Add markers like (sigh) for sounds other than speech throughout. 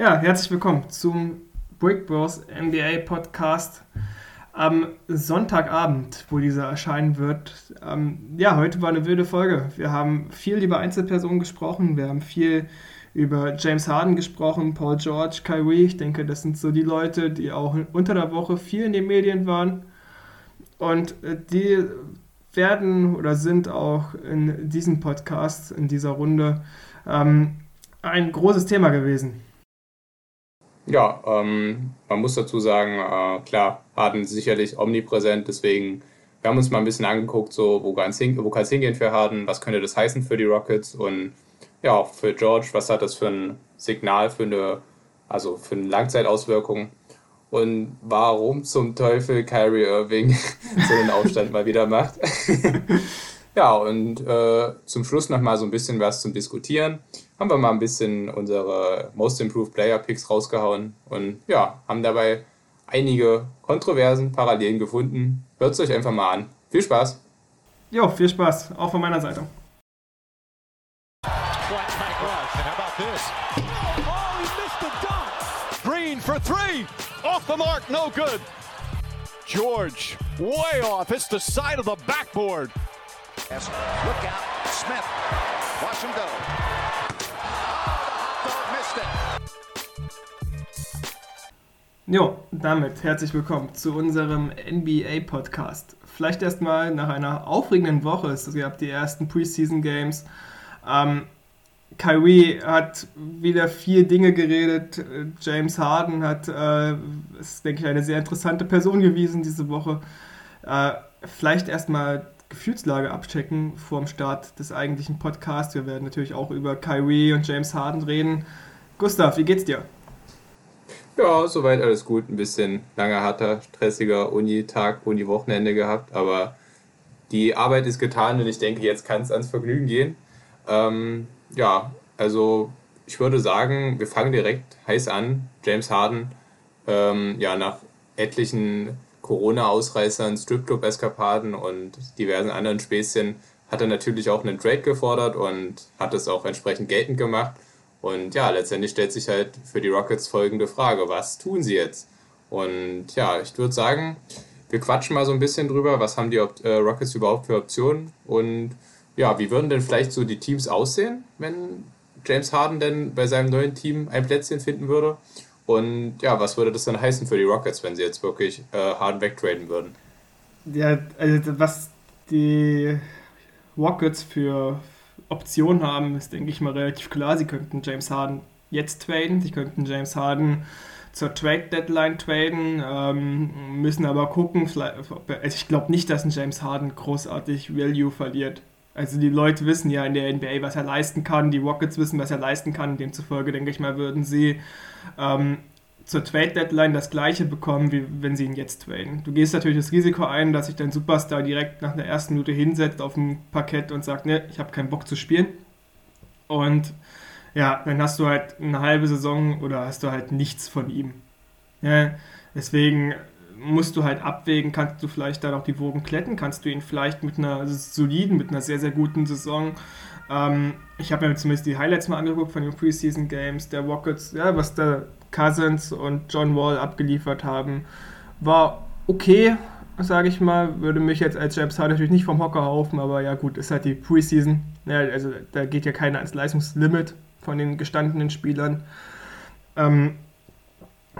Ja, herzlich willkommen zum Brick Bros NBA Podcast am Sonntagabend, wo dieser erscheinen wird. Ähm, ja, heute war eine wilde Folge. Wir haben viel über Einzelpersonen gesprochen, wir haben viel über James Harden gesprochen, Paul George, Kyrie. Ich denke, das sind so die Leute, die auch unter der Woche viel in den Medien waren. Und äh, die werden oder sind auch in diesem Podcast, in dieser Runde, ähm, ein großes Thema gewesen. Ja, ähm, man muss dazu sagen, äh, klar, Harden ist sicherlich omnipräsent, deswegen wir haben uns mal ein bisschen angeguckt, so wo kann es hin, hingehen für Harden, was könnte das heißen für die Rockets und ja, auch für George, was hat das für ein Signal für eine, also für eine Langzeitauswirkung und warum zum Teufel Kyrie Irving (laughs) so einen Aufstand mal wieder macht. (laughs) (laughs) ja, und äh, zum Schluss nochmal so ein bisschen was zum Diskutieren haben wir mal ein bisschen unsere Most Improved Player Picks rausgehauen und ja, haben dabei einige Kontroversen, Parallelen gefunden. Hört es euch einfach mal an. Viel Spaß! Jo, viel Spaß, auch von meiner Seite. Green for three. Off the mark, no good. George, way off. Hits the side of the backboard. Look out, Smith. Watch him go. Jo, damit herzlich willkommen zu unserem NBA-Podcast. Vielleicht erstmal nach einer aufregenden Woche. Es gab die ersten Preseason Games. Ähm, Kyrie hat wieder vier Dinge geredet. James Harden hat, äh, ist, denke ich, eine sehr interessante Person gewesen diese Woche. Äh, vielleicht erstmal Gefühlslage abchecken vor dem Start des eigentlichen Podcasts. Wir werden natürlich auch über Kyrie und James Harden reden. Gustav, wie geht's dir? Ja, soweit alles gut. Ein bisschen langer, harter, stressiger Uni-Tag, Uni-Wochenende gehabt, aber die Arbeit ist getan und ich denke, jetzt kann es ans Vergnügen gehen. Ähm, ja, also ich würde sagen, wir fangen direkt heiß an. James Harden, ähm, ja, nach etlichen Corona-Ausreißern, Stripclub-Eskapaden und diversen anderen Späßchen hat er natürlich auch einen Trade gefordert und hat es auch entsprechend geltend gemacht. Und ja, letztendlich stellt sich halt für die Rockets folgende Frage: Was tun sie jetzt? Und ja, ich würde sagen, wir quatschen mal so ein bisschen drüber, was haben die äh, Rockets überhaupt für Optionen und ja, wie würden denn vielleicht so die Teams aussehen, wenn James Harden denn bei seinem neuen Team ein Plätzchen finden würde? Und ja, was würde das dann heißen für die Rockets, wenn sie jetzt wirklich äh, Harden wegtraden würden? Ja, also was die Rockets für, Option haben, ist, denke ich mal, relativ klar. Sie könnten James Harden jetzt traden, sie könnten James Harden zur Trade Deadline traden, ähm, müssen aber gucken, also ich glaube nicht, dass ein James Harden großartig Value verliert. Also die Leute wissen ja in der NBA, was er leisten kann, die Rockets wissen, was er leisten kann, demzufolge denke ich mal, würden sie ähm, zur Trade-Deadline das gleiche bekommen, wie wenn sie ihn jetzt traden. Du gehst natürlich das Risiko ein, dass sich dein Superstar direkt nach der ersten Minute hinsetzt auf dem Parkett und sagt, ne, ich habe keinen Bock zu spielen. Und ja, dann hast du halt eine halbe Saison oder hast du halt nichts von ihm. Ja, deswegen musst du halt abwägen, kannst du vielleicht da noch die Wogen kletten, kannst du ihn vielleicht mit einer soliden, mit einer sehr, sehr guten Saison ähm, ich habe mir zumindest die Highlights mal angeguckt von den Preseason Games der Rockets, ja, was da Cousins und John Wall abgeliefert haben, war okay, sage ich mal. Würde mich jetzt als James Harden natürlich nicht vom Hocker haufen, aber ja gut, ist halt die Preseason. Ja, also da geht ja keiner ans Leistungslimit von den gestandenen Spielern. Ähm,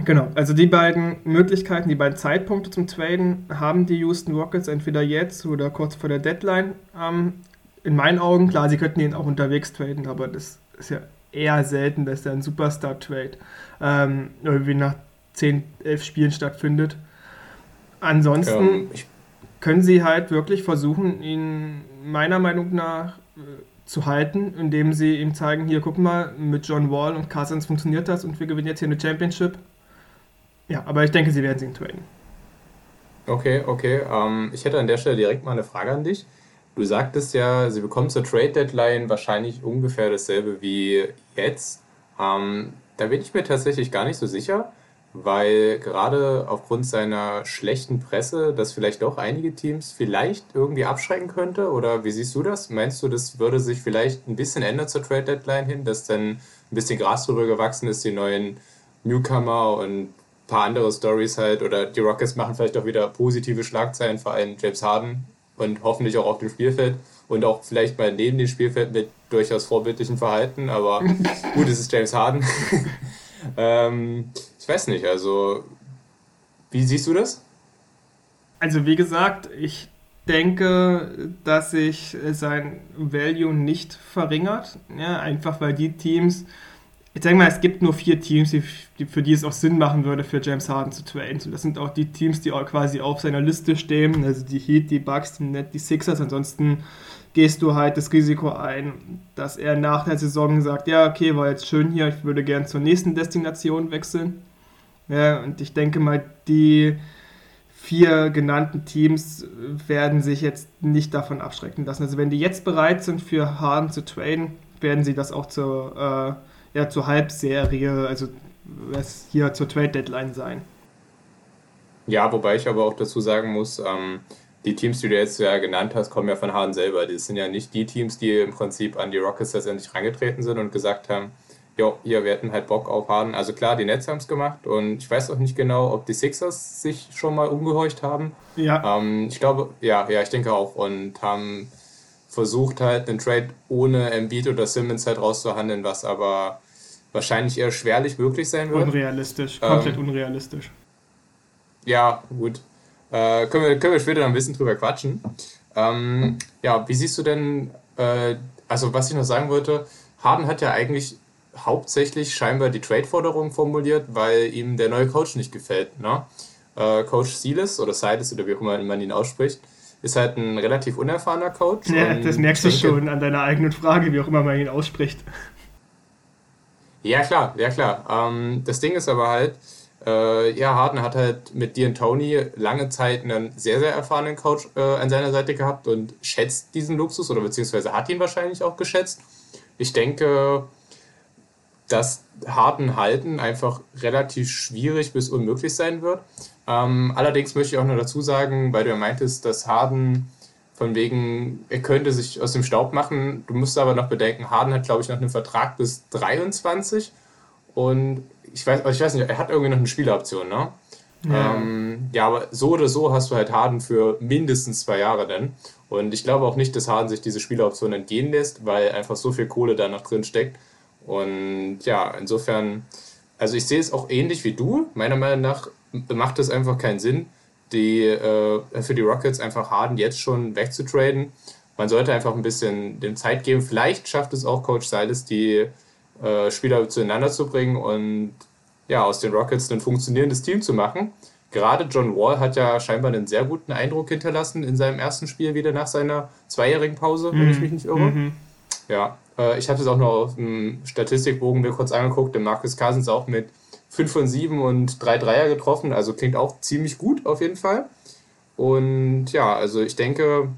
genau, also die beiden Möglichkeiten, die beiden Zeitpunkte zum Traden haben die Houston Rockets entweder jetzt oder kurz vor der Deadline. Ähm, in meinen Augen, klar, sie könnten ihn auch unterwegs traden, aber das ist ja eher selten, dass da ein Superstar-Trade ähm, irgendwie nach 10, 11 Spielen stattfindet. Ansonsten ja, können sie halt wirklich versuchen, ihn meiner Meinung nach äh, zu halten, indem sie ihm zeigen, hier guck mal, mit John Wall und Cousins funktioniert das und wir gewinnen jetzt hier eine Championship. Ja, aber ich denke, sie werden ihn traden. Okay, okay. Ähm, ich hätte an der Stelle direkt mal eine Frage an dich. Du sagtest ja, sie bekommen zur Trade Deadline wahrscheinlich ungefähr dasselbe wie jetzt. Ähm, da bin ich mir tatsächlich gar nicht so sicher, weil gerade aufgrund seiner schlechten Presse das vielleicht doch einige Teams vielleicht irgendwie abschrecken könnte. Oder wie siehst du das? Meinst du, das würde sich vielleicht ein bisschen ändern zur Trade Deadline hin, dass dann ein bisschen Gras drüber gewachsen ist, die neuen Newcomer und paar andere Stories halt. Oder die Rockets machen vielleicht auch wieder positive Schlagzeilen, vor allem James Harden und hoffentlich auch auf dem Spielfeld und auch vielleicht mal neben dem Spielfeld mit durchaus vorbildlichem Verhalten. Aber (laughs) gut, es ist James Harden. (laughs) ähm, ich weiß nicht, also wie siehst du das? Also wie gesagt, ich denke, dass sich sein Value nicht verringert. Ja, einfach weil die Teams, ich denke mal, es gibt nur vier Teams, die, für die es auch Sinn machen würde, für James Harden zu traden. das sind auch die Teams, die auch quasi auf seiner Liste stehen. Also die Heat, die Bucks, die Net, die Sixers. Ansonsten gehst du halt das Risiko ein, dass er nach der Saison sagt, ja, okay, war jetzt schön hier, ich würde gern zur nächsten Destination wechseln. Ja, und ich denke mal, die vier genannten Teams werden sich jetzt nicht davon abschrecken lassen. Also wenn die jetzt bereit sind, für Harden zu traden, werden sie das auch zur, äh, ja, zur Halbserie, also hier zur Trade-Deadline sein. Ja, wobei ich aber auch dazu sagen muss, ähm, die Teams, die du jetzt ja genannt hast, kommen ja von Harden selber. Das sind ja nicht die Teams, die im Prinzip an die Rockets letztendlich reingetreten sind und gesagt haben, jo, hier, wir hätten halt Bock auf Harden. Also klar, die Nets haben es gemacht und ich weiß auch nicht genau, ob die Sixers sich schon mal umgehorcht haben. Ja. Ähm, ich glaube, ja, ja, ich denke auch und haben versucht halt einen Trade ohne Embiid oder Simmons halt rauszuhandeln, was aber wahrscheinlich eher schwerlich möglich sein wird. Unrealistisch, komplett ähm, unrealistisch. Ja, gut. Äh, können, wir, können wir später noch ein bisschen drüber quatschen. Ähm, ja, wie siehst du denn, äh, also was ich noch sagen wollte, Harden hat ja eigentlich hauptsächlich scheinbar die Trade-Forderung formuliert, weil ihm der neue Coach nicht gefällt. Ne? Äh, Coach Silas oder Silas oder wie auch immer man ihn ausspricht, ist halt ein relativ unerfahrener Coach. Ja, das merkst du schon an deiner eigenen Frage, wie auch immer man ihn ausspricht. Ja, klar, ja, klar. Ähm, das Ding ist aber halt, äh, ja, Harden hat halt mit dir und Tony lange Zeit einen sehr, sehr erfahrenen Coach äh, an seiner Seite gehabt und schätzt diesen Luxus oder beziehungsweise hat ihn wahrscheinlich auch geschätzt. Ich denke, dass Harden halten einfach relativ schwierig bis unmöglich sein wird. Ähm, allerdings möchte ich auch noch dazu sagen, weil du ja meintest, dass Harden von wegen, er könnte sich aus dem Staub machen. Du musst aber noch bedenken, Harden hat, glaube ich, noch einen Vertrag bis 23 und ich weiß, ich weiß nicht, er hat irgendwie noch eine Spieleroption, ne? Ja. Ähm, ja, aber so oder so hast du halt Harden für mindestens zwei Jahre denn. Und ich glaube auch nicht, dass Harden sich diese Spieleroption entgehen lässt, weil einfach so viel Kohle da noch drin steckt. Und ja, insofern, also ich sehe es auch ähnlich wie du. Meiner Meinung nach macht es einfach keinen Sinn, die, äh, für die Rockets einfach Harden jetzt schon wegzutraden. Man sollte einfach ein bisschen dem Zeit geben. Vielleicht schafft es auch Coach Silas, die äh, Spieler zueinander zu bringen und ja, aus den Rockets ein funktionierendes Team zu machen. Gerade John Wall hat ja scheinbar einen sehr guten Eindruck hinterlassen in seinem ersten Spiel wieder nach seiner zweijährigen Pause, wenn ich mhm. mich nicht irre. Mhm. Ja, äh, ich habe es auch noch auf dem Statistikbogen mir kurz angeguckt. Der Marcus Cousins auch mit 5 von 7 und 3 Dreier getroffen. Also klingt auch ziemlich gut auf jeden Fall. Und ja, also ich denke,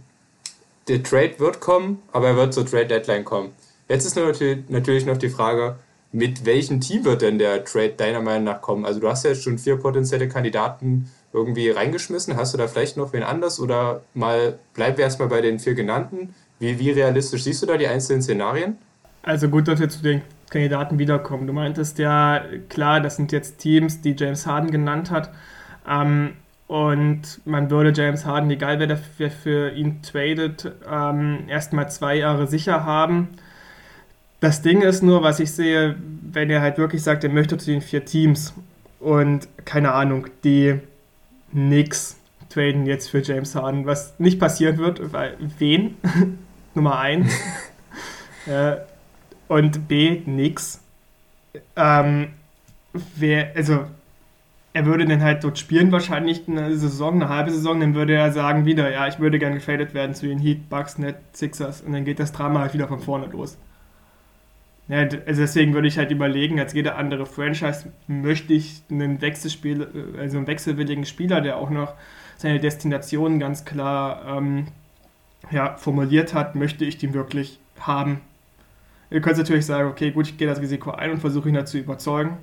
der Trade wird kommen, aber er wird zur Trade Deadline kommen. Jetzt ist natürlich noch die Frage, mit welchem Team wird denn der Trade deiner Meinung nach kommen? Also du hast ja jetzt schon vier potenzielle Kandidaten irgendwie reingeschmissen. Hast du da vielleicht noch wen anders oder mal bleiben wir erstmal bei den vier genannten? Wie, wie realistisch siehst du da die einzelnen Szenarien? Also gut, dass wir zu den Kandidaten wiederkommen. Du meintest ja, klar, das sind jetzt Teams, die James Harden genannt hat. Ähm, und man würde James Harden, egal wer dafür für ihn tradet, ähm, erstmal zwei Jahre sicher haben. Das Ding ist nur, was ich sehe, wenn er halt wirklich sagt, er möchte zu den vier Teams und keine Ahnung, die nix traden jetzt für James Harden, was nicht passieren wird, weil wen? (laughs) Nummer 1. (laughs) äh, und B, nix. Ähm, wer, also, er würde dann halt dort spielen, wahrscheinlich eine Saison, eine halbe Saison, dann würde er sagen wieder, ja, ich würde gerne getradet werden zu den Heat, Bucks, Net, Sixers und dann geht das Drama halt wieder von vorne los. Ja, also deswegen würde ich halt überlegen, als jede andere Franchise möchte ich einen Wechselspiel, also einen wechselwilligen Spieler, der auch noch seine Destination ganz klar ähm, ja, formuliert hat, möchte ich den wirklich haben. Ihr könnt natürlich sagen, okay, gut, ich gehe das Risiko ein und versuche ihn dazu überzeugen.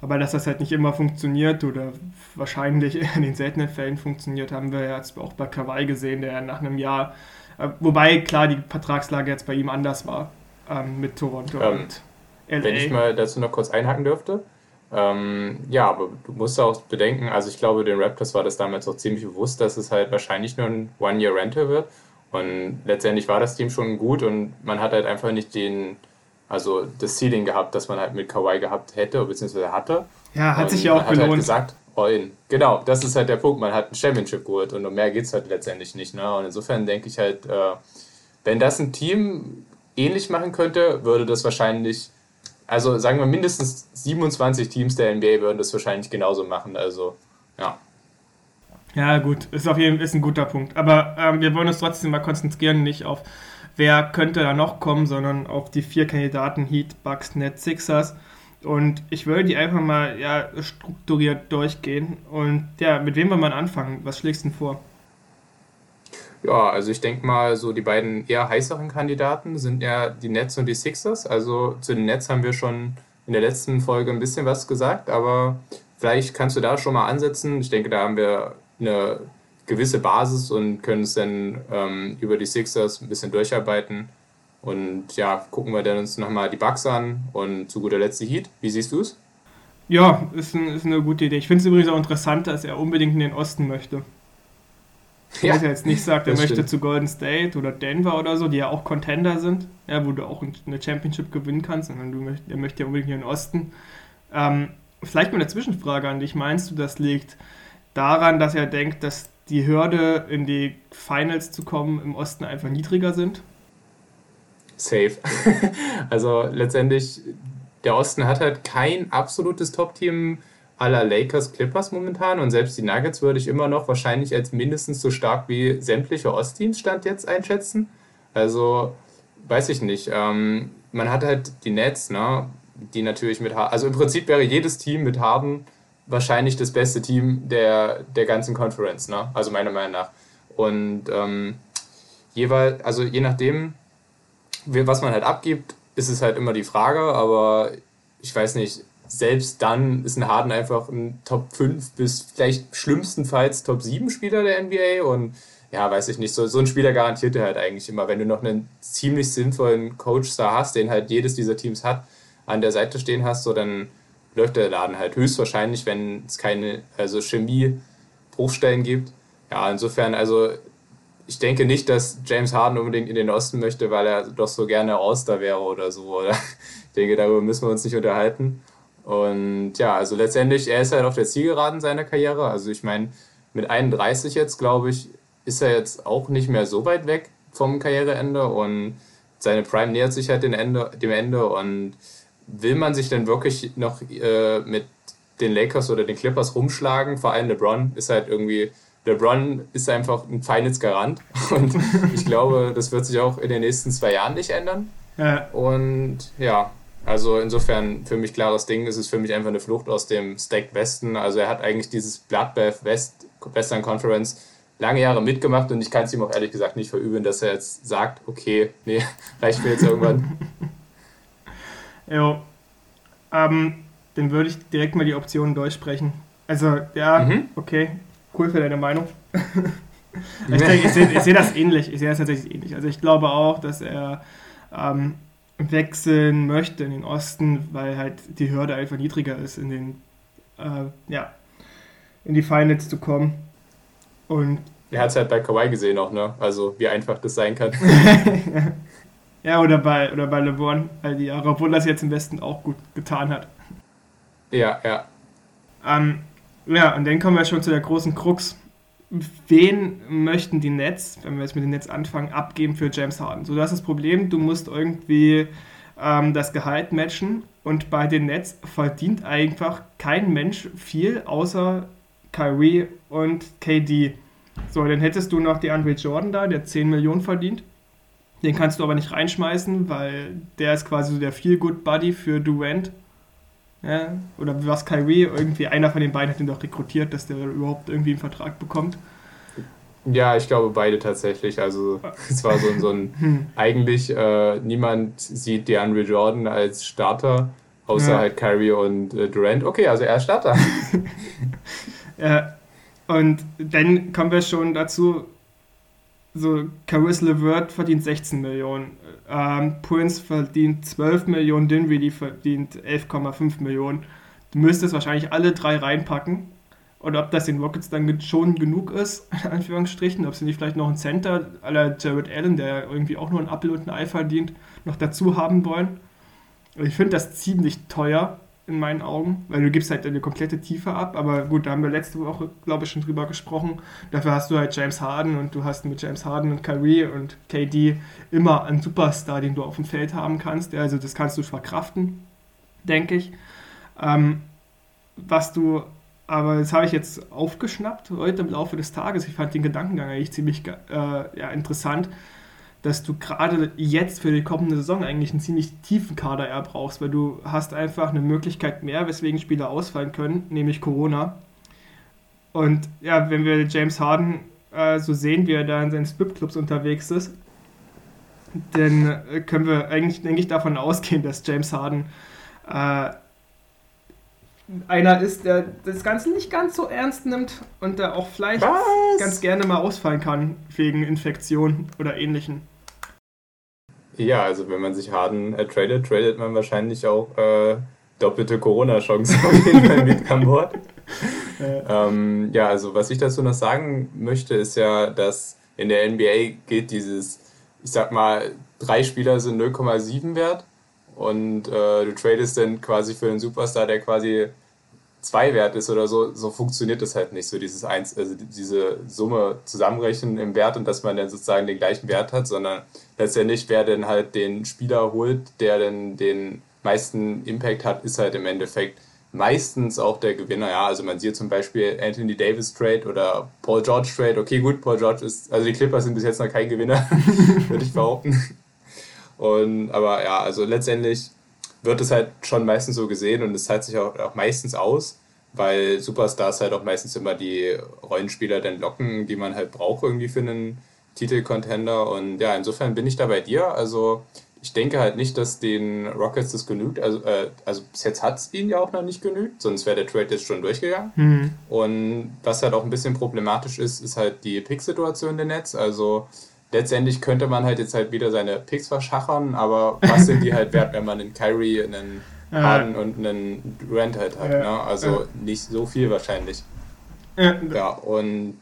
Aber dass das halt nicht immer funktioniert oder wahrscheinlich (laughs) in den seltenen Fällen funktioniert, haben wir jetzt auch bei Kawhi gesehen, der nach einem Jahr, äh, wobei klar die Vertragslage jetzt bei ihm anders war ähm, mit Toronto. Ähm, und LA. Wenn ich mal dazu noch kurz einhaken dürfte. Ähm, ja, aber du musst auch bedenken, also ich glaube, den Raptors war das damals auch ziemlich bewusst, dass es halt wahrscheinlich nur ein One-Year-Rental wird. Und letztendlich war das Team schon gut und man hat halt einfach nicht den, also das Ceiling gehabt, das man halt mit Kawhi gehabt hätte, beziehungsweise hatte. Ja, hat und sich ja auch man gelohnt. Hat halt gesagt, all Genau, das ist halt der Punkt. Man hat ein Championship geholt und um mehr geht es halt letztendlich nicht. Ne? Und insofern denke ich halt, äh, wenn das ein Team ähnlich machen könnte, würde das wahrscheinlich, also sagen wir mindestens 27 Teams der NBA würden das wahrscheinlich genauso machen. Also, ja. Ja, gut, ist auf jeden Fall ein guter Punkt. Aber ähm, wir wollen uns trotzdem mal konzentrieren, nicht auf wer könnte da noch kommen, sondern auf die vier Kandidaten Heat, Bucks, Nets, Sixers. Und ich würde die einfach mal ja, strukturiert durchgehen. Und ja, mit wem wollen wir anfangen? Was schlägst du denn vor? Ja, also ich denke mal, so die beiden eher heißeren Kandidaten sind ja die Nets und die Sixers. Also zu den Nets haben wir schon in der letzten Folge ein bisschen was gesagt, aber vielleicht kannst du da schon mal ansetzen. Ich denke, da haben wir eine gewisse Basis und können es dann ähm, über die Sixers ein bisschen durcharbeiten. Und ja, gucken wir dann uns nochmal die Bugs an und zu guter Letzt die Heat. Wie siehst du es? Ja, ist, ein, ist eine gute Idee. Ich finde es übrigens auch interessant, dass er unbedingt in den Osten möchte. Ja, dass er jetzt nicht sagt, er möchte stimmt. zu Golden State oder Denver oder so, die ja auch Contender sind, ja, wo du auch eine Championship gewinnen kannst, sondern du möcht, er möchte ja unbedingt in den Osten. Ähm, vielleicht mal eine Zwischenfrage an dich. Meinst du, das liegt daran, dass er denkt, dass die Hürde in die Finals zu kommen im Osten einfach niedriger sind? Safe. (laughs) also letztendlich, der Osten hat halt kein absolutes Top-Team aller Lakers Clippers momentan und selbst die Nuggets würde ich immer noch wahrscheinlich als mindestens so stark wie sämtliche Ostteams Stand jetzt einschätzen. Also weiß ich nicht. Ähm, man hat halt die Nets, ne, die natürlich mit also im Prinzip wäre jedes Team mit Harden wahrscheinlich das beste Team der, der ganzen Conference, ne? Also meiner Meinung nach. Und ähm, jeweils, also je nachdem, was man halt abgibt, ist es halt immer die Frage, aber ich weiß nicht, selbst dann ist ein Harden einfach ein Top 5 bis vielleicht schlimmstenfalls Top 7 Spieler der NBA und ja, weiß ich nicht, so, so ein Spieler garantiert dir halt eigentlich immer, wenn du noch einen ziemlich sinnvollen Coach da hast, den halt jedes dieser Teams hat, an der Seite stehen hast, so dann läuft der Laden halt höchstwahrscheinlich, wenn es keine also Chemie-Bruchstellen gibt. Ja, insofern, also ich denke nicht, dass James Harden unbedingt in den Osten möchte, weil er doch so gerne All-Star wäre oder so. Oder? Ich denke, darüber müssen wir uns nicht unterhalten. Und ja, also letztendlich, er ist halt auf der Zielgeraden seiner Karriere. Also ich meine, mit 31 jetzt, glaube ich, ist er jetzt auch nicht mehr so weit weg vom Karriereende und seine Prime nähert sich halt dem Ende, dem Ende und will man sich denn wirklich noch äh, mit den Lakers oder den Clippers rumschlagen? Vor allem LeBron ist halt irgendwie, LeBron ist einfach ein feines Garant (laughs) und ich glaube, das wird sich auch in den nächsten zwei Jahren nicht ändern. Ja. Und ja, also insofern für mich klares Ding, es ist für mich einfach eine Flucht aus dem Stack Westen. Also er hat eigentlich dieses Bloodbath West, Western Conference lange Jahre mitgemacht und ich kann es ihm auch ehrlich gesagt nicht verübeln, dass er jetzt sagt, okay, nee, (laughs) reicht mir jetzt irgendwann. (laughs) Ja. Ähm, dann würde ich direkt mal die Optionen durchsprechen. Also, ja, mhm. okay, cool für deine Meinung. (laughs) ich ich sehe seh das ähnlich. Ich sehe das tatsächlich ähnlich. Also ich glaube auch, dass er ähm, wechseln möchte in den Osten, weil halt die Hürde einfach niedriger ist, in den äh, ja, in die Finals zu kommen. Und er hat es halt bei Kawhi gesehen auch, ne? Also wie einfach das sein kann. (laughs) (laughs) Ja, oder bei, oder bei LeBron all die Jahre, obwohl das jetzt im Westen auch gut getan hat. Ja, ja. Ähm, ja, und dann kommen wir schon zu der großen Krux. Wen möchten die Nets, wenn wir jetzt mit den Nets anfangen, abgeben für James Harden? So, das ist das Problem, du musst irgendwie ähm, das Gehalt matchen und bei den Nets verdient einfach kein Mensch viel, außer Kyrie und KD. So, dann hättest du noch die Andre Jordan da, der 10 Millionen verdient. Den kannst du aber nicht reinschmeißen, weil der ist quasi so der Feel-Good-Buddy für Durant. Ja, oder was Kyrie, irgendwie einer von den beiden hat ihn doch rekrutiert, dass der überhaupt irgendwie einen Vertrag bekommt. Ja, ich glaube beide tatsächlich. Also es war so, so ein, (laughs) hm. eigentlich äh, niemand sieht DeAndre Jordan als Starter, außer ja. halt Kyrie und äh, Durant. Okay, also er ist Starter. (laughs) ja, und dann kommen wir schon dazu, so Caris LeVert verdient 16 Millionen, ähm, Prince verdient 12 Millionen, Dinwiddie verdient 11,5 Millionen. Du müsstest wahrscheinlich alle drei reinpacken. Und ob das den Rockets dann schon genug ist, (laughs) in Anführungsstrichen, ob sie nicht vielleicht noch einen Center aller Jared Allen, der irgendwie auch nur ein Apfel und ein Ei verdient, noch dazu haben wollen. Ich finde das ziemlich teuer in meinen Augen, weil du gibst halt eine komplette Tiefe ab. Aber gut, da haben wir letzte Woche, glaube ich, schon drüber gesprochen. Dafür hast du halt James Harden und du hast mit James Harden und Kyrie und KD immer einen Superstar, den du auf dem Feld haben kannst. Also das kannst du verkraften, denke ich. Ähm, was du, aber das habe ich jetzt aufgeschnappt heute im Laufe des Tages. Ich fand den Gedankengang eigentlich ziemlich äh, ja, interessant dass du gerade jetzt für die kommende Saison eigentlich einen ziemlich tiefen Kader eher brauchst, weil du hast einfach eine Möglichkeit mehr, weswegen Spieler ausfallen können, nämlich Corona. Und ja, wenn wir James Harden äh, so sehen, wie er da in seinen Stripclubs unterwegs ist, dann äh, können wir eigentlich, denke ich, davon ausgehen, dass James Harden äh, einer ist, der das Ganze nicht ganz so ernst nimmt und der auch vielleicht Was? Ganz gerne mal ausfallen kann wegen Infektion oder ähnlichen. Ja, also wenn man sich Harden äh, tradet, tradet man wahrscheinlich auch äh, doppelte Corona-Chance auf jeden Fall mit an Bord. (laughs) Ja. Ähm, ja, also was ich dazu noch sagen möchte, ist ja, dass in der NBA geht dieses, ich sag mal, drei Spieler sind 0,7 wert und äh, du tradest dann quasi für einen Superstar, der quasi zwei wert ist oder so, so funktioniert das halt nicht, so dieses eins, also diese Summe zusammenrechnen im Wert und dass man dann sozusagen den gleichen Wert hat, sondern letztendlich, wer denn halt den Spieler holt, der dann den meisten Impact hat, ist halt im Endeffekt meistens auch der Gewinner. Ja, also man sieht zum Beispiel Anthony Davis Trade oder Paul George Trade. Okay, gut, Paul George ist, also die Clippers sind bis jetzt noch kein Gewinner, (laughs) würde ich behaupten. Und, aber ja, also letztendlich wird es halt schon meistens so gesehen und es zahlt sich auch, auch meistens aus, weil Superstars halt auch meistens immer die Rollenspieler dann locken, die man halt braucht irgendwie für einen Titelcontender. Und ja, insofern bin ich da bei dir. Also ich denke halt nicht, dass den Rockets das genügt. Also, äh, also bis jetzt hat es ihnen ja auch noch nicht genügt, sonst wäre der Trade jetzt schon durchgegangen. Mhm. Und was halt auch ein bisschen problematisch ist, ist halt die Pick-Situation der Netz. Also letztendlich könnte man halt jetzt halt wieder seine Picks verschachern, aber was sind die halt wert, (laughs) wenn man einen Kyrie, einen Harden und einen Durant halt hat. Ne? Also nicht so viel wahrscheinlich. Ja, und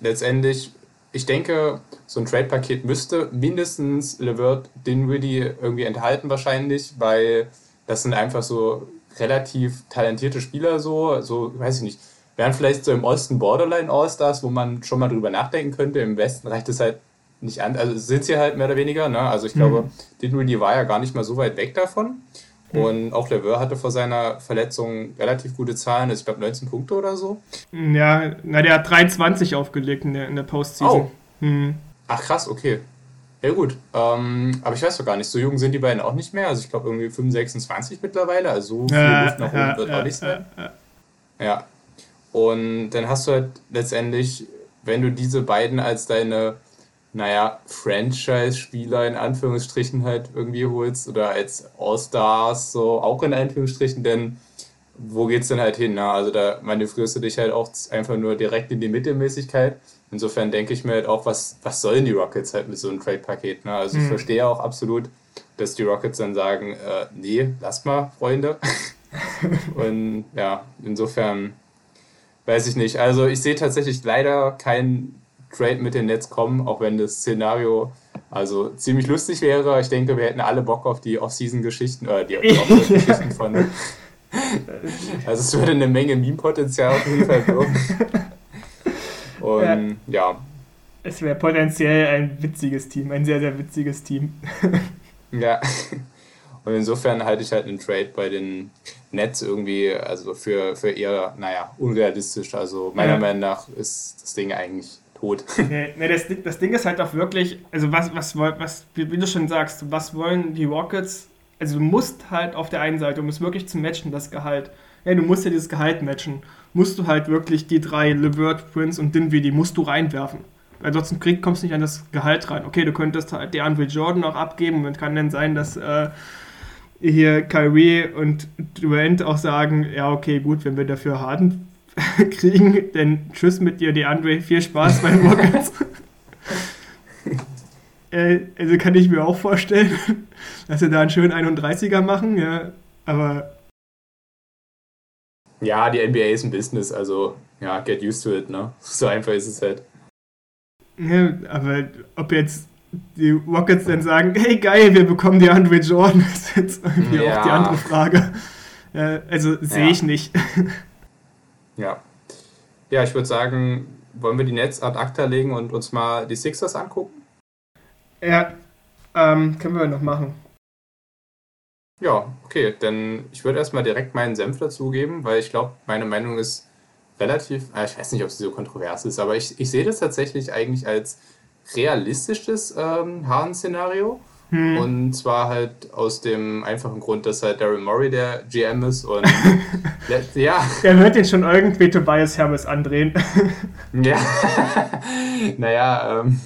letztendlich, ich denke, so ein Trade-Paket müsste mindestens LeVert Dinwiddie irgendwie enthalten wahrscheinlich, weil das sind einfach so relativ talentierte Spieler so, so, weiß ich nicht, wären vielleicht so im Osten Borderline All-Stars, wo man schon mal drüber nachdenken könnte. Im Westen reicht es halt nicht an, also sind sie halt mehr oder weniger, ne? Also ich glaube, mhm. Dinwiddie war ja gar nicht mal so weit weg davon. Mhm. Und auch Leveur hatte vor seiner Verletzung relativ gute Zahlen, also ich glaube 19 Punkte oder so. Ja, na, der hat 23 aufgelegt in der, in der Postseason. Oh. Mhm. Ach krass, okay. Ja gut, ähm, aber ich weiß doch gar nicht, so jung sind die beiden auch nicht mehr. Also ich glaube irgendwie 25, 26 mittlerweile, also so viel ja, Luft nach oben ja, wird ja, auch nicht sein. Ja. Und dann hast du halt letztendlich, wenn du diese beiden als deine naja, Franchise-Spieler in Anführungsstrichen halt irgendwie holst oder als All-Stars so auch in Anführungsstrichen, denn wo geht's denn halt hin? Ne? Also da manövrierst du dich halt auch einfach nur direkt in die Mittelmäßigkeit. Insofern denke ich mir halt auch, was, was sollen die Rockets halt mit so einem Trade-Paket? Ne? Also mhm. ich verstehe auch absolut, dass die Rockets dann sagen, äh, nee, lass mal, Freunde. (laughs) Und ja, insofern weiß ich nicht. Also ich sehe tatsächlich leider keinen Trade mit den Nets kommen, auch wenn das Szenario also ziemlich lustig wäre. Ich denke, wir hätten alle Bock auf die Off-Season-Geschichten, äh, die (laughs) Off-Geschichten von. also es würde eine Menge Meme-Potenzial auf jeden Fall wirken. Und ja. ja. Es wäre potenziell ein witziges Team, ein sehr, sehr witziges Team. (laughs) ja. Und insofern halte ich halt einen Trade bei den Nets irgendwie, also für, für eher, naja, unrealistisch. Also meiner ja. Meinung nach ist das Ding eigentlich tot. Nee, nee das, das Ding ist halt auch wirklich, also was, was, was, wie, du schon sagst, was wollen die Rockets? Also du musst halt auf der einen Seite, um es wirklich zu matchen, das Gehalt. Ja, du musst ja dieses Gehalt matchen. Musst du halt wirklich die drei, LeVert, Prince und Dinwiddie, musst du reinwerfen. Weil sonst kommst du nicht an das Gehalt rein. Okay, du könntest halt der Andre Jordan auch abgeben und kann dann sein, dass äh, hier Kyrie und Durant auch sagen, ja, okay, gut, wenn wir dafür Harden (laughs) kriegen. Denn tschüss mit dir, die Andre. Viel Spaß beim (laughs) Rockets. (laughs) Äh, also kann ich mir auch vorstellen, dass sie da einen schönen 31er machen, ja. Aber. Ja, die NBA ist ein Business, also ja, get used to it, ne? So einfach ist es halt. Ja, aber ob jetzt die Rockets dann sagen, hey geil, wir bekommen die Andre Jordan, ist jetzt irgendwie ja. auch die andere Frage. Ja, also sehe ja. ich nicht. Ja. Ja, ich würde sagen, wollen wir die Netz ad acta legen und uns mal die Sixers angucken? Ja, ähm, können wir noch machen. Ja, okay, denn ich würde erstmal direkt meinen Senf dazugeben, weil ich glaube, meine Meinung ist relativ, äh, ich weiß nicht, ob sie so kontrovers ist, aber ich, ich sehe das tatsächlich eigentlich als realistisches ähm, Harden-Szenario. Hm. Und zwar halt aus dem einfachen Grund, dass halt Daryl Morey der GM ist und (laughs) ja. Der wird den schon irgendwie Tobias Hermes andrehen. (laughs) ja. naja, ähm,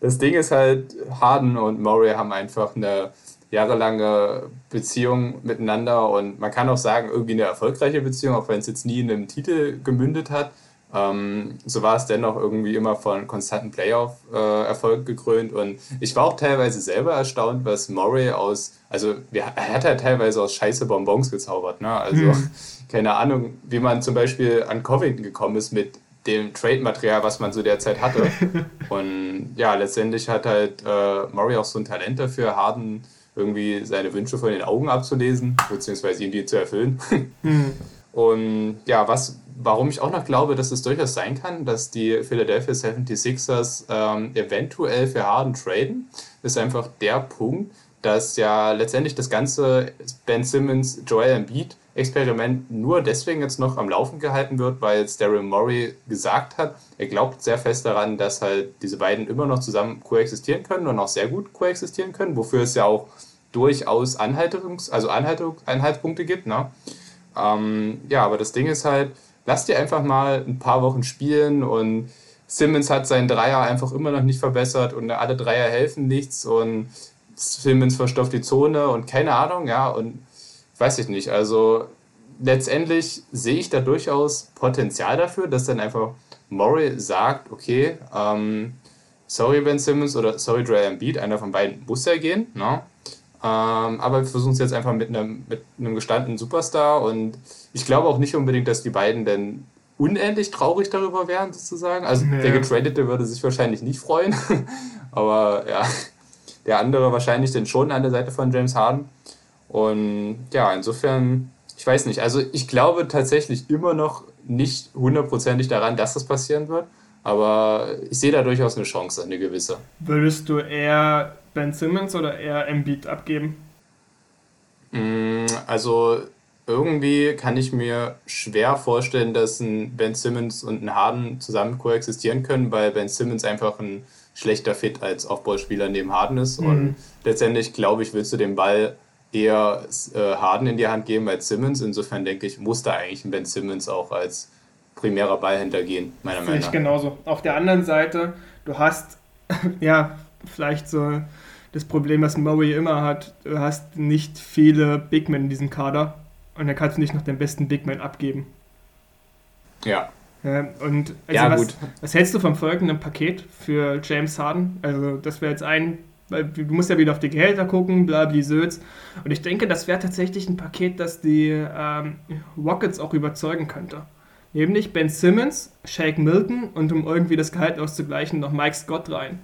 das Ding ist halt, Harden und Morey haben einfach eine jahrelange Beziehung miteinander und man kann auch sagen, irgendwie eine erfolgreiche Beziehung, auch wenn es jetzt nie in einem Titel gemündet hat. Ähm, so war es dennoch irgendwie immer von konstanten Playoff-Erfolg äh, gekrönt und ich war auch teilweise selber erstaunt, was Murray aus, also er hat ja teilweise aus scheiße Bonbons gezaubert, ne? Also hm. (laughs) keine Ahnung, wie man zum Beispiel an Covington gekommen ist mit dem Trade-Material, was man zu der Zeit hatte. (laughs) und ja, letztendlich hat halt äh, Murray auch so ein Talent dafür, Harden irgendwie seine Wünsche von den Augen abzulesen, beziehungsweise ihm die zu erfüllen. hm. (laughs) Und ja, was, warum ich auch noch glaube, dass es durchaus sein kann, dass die Philadelphia 76ers ähm, eventuell für Harden traden, ist einfach der Punkt, dass ja letztendlich das ganze Ben Simmons, Joel Embiid Experiment nur deswegen jetzt noch am Laufen gehalten wird, weil jetzt Daryl Morey gesagt hat, er glaubt sehr fest daran, dass halt diese beiden immer noch zusammen koexistieren können und auch sehr gut koexistieren können, wofür es ja auch durchaus Anhaltungs-, also Anhaltung, Anhaltspunkte gibt. Ne? Ähm, ja, aber das Ding ist halt, lass dir einfach mal ein paar Wochen spielen und Simmons hat seinen Dreier einfach immer noch nicht verbessert und alle Dreier helfen nichts und Simmons verstopft die Zone und keine Ahnung, ja, und weiß ich nicht. Also letztendlich sehe ich da durchaus Potenzial dafür, dass dann einfach Murray sagt, okay, ähm, sorry Ben Simmons oder sorry Dre Embiid, einer von beiden muss ja gehen, ne? Ähm, aber wir versuchen es jetzt einfach mit einem, mit einem gestandenen Superstar und ich glaube auch nicht unbedingt, dass die beiden denn unendlich traurig darüber wären, sozusagen. Also ja. der Getradete würde sich wahrscheinlich nicht freuen, (laughs) aber ja, der andere wahrscheinlich denn schon an der Seite von James Harden. Und ja, insofern, ich weiß nicht. Also ich glaube tatsächlich immer noch nicht hundertprozentig daran, dass das passieren wird. Aber ich sehe da durchaus eine Chance, eine gewisse. Würdest du eher Ben Simmons oder eher Embiid abgeben? Mm, also irgendwie kann ich mir schwer vorstellen, dass ein Ben Simmons und ein Harden zusammen koexistieren können, weil Ben Simmons einfach ein schlechter Fit als Aufbauspieler neben Harden ist. Mhm. Und letztendlich, glaube ich, willst du den Ball eher äh, Harden in die Hand geben als Simmons. Insofern denke ich, muss da eigentlich ein Ben Simmons auch als primärer Ballhändler gehen, meiner Meinung nach. Ich genauso. Auf der anderen Seite, du hast (laughs) ja vielleicht so das Problem, was Murray immer hat, du hast nicht viele Big Men in diesem Kader und dann kannst du nicht noch den besten Big Man abgeben. Ja. ja und also ja, was, gut. was hältst du vom folgenden Paket für James Harden? Also das wäre jetzt ein weil du musst ja wieder auf die Gehälter gucken, bla bla Söz. Und ich denke, das wäre tatsächlich ein Paket, das die ähm, Rockets auch überzeugen könnte. Nämlich Ben Simmons, Shake Milton und um irgendwie das Gehalt auszugleichen, noch Mike Scott rein.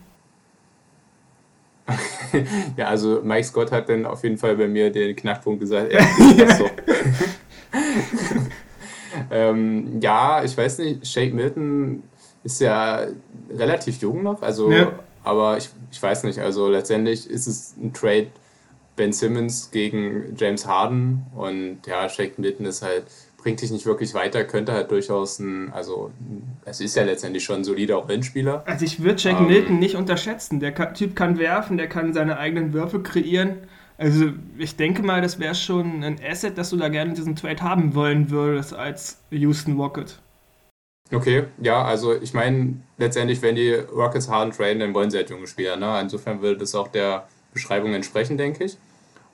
(laughs) ja, also Mike Scott hat dann auf jeden Fall bei mir den Knackpunkt gesagt. Ja, (laughs) so. (laughs) ähm, ja, ich weiß nicht, Shake Milton ist ja relativ jung noch, also ja. aber ich, ich weiß nicht, also letztendlich ist es ein Trade Ben Simmons gegen James Harden und ja, Shake Milton ist halt bringt dich nicht wirklich weiter, könnte halt durchaus ein, also es ist ja letztendlich schon ein solider Rollenspieler. Also ich würde Jack ähm, Milton nicht unterschätzen. Der Typ kann werfen, der kann seine eigenen Würfe kreieren. Also ich denke mal, das wäre schon ein Asset, das du da gerne diesen Trade haben wollen würdest als Houston Rocket. Okay, ja, also ich meine, letztendlich, wenn die Rockets Harden traden, dann wollen sie halt junge Spieler. Ne? Insofern würde das auch der Beschreibung entsprechen, denke ich.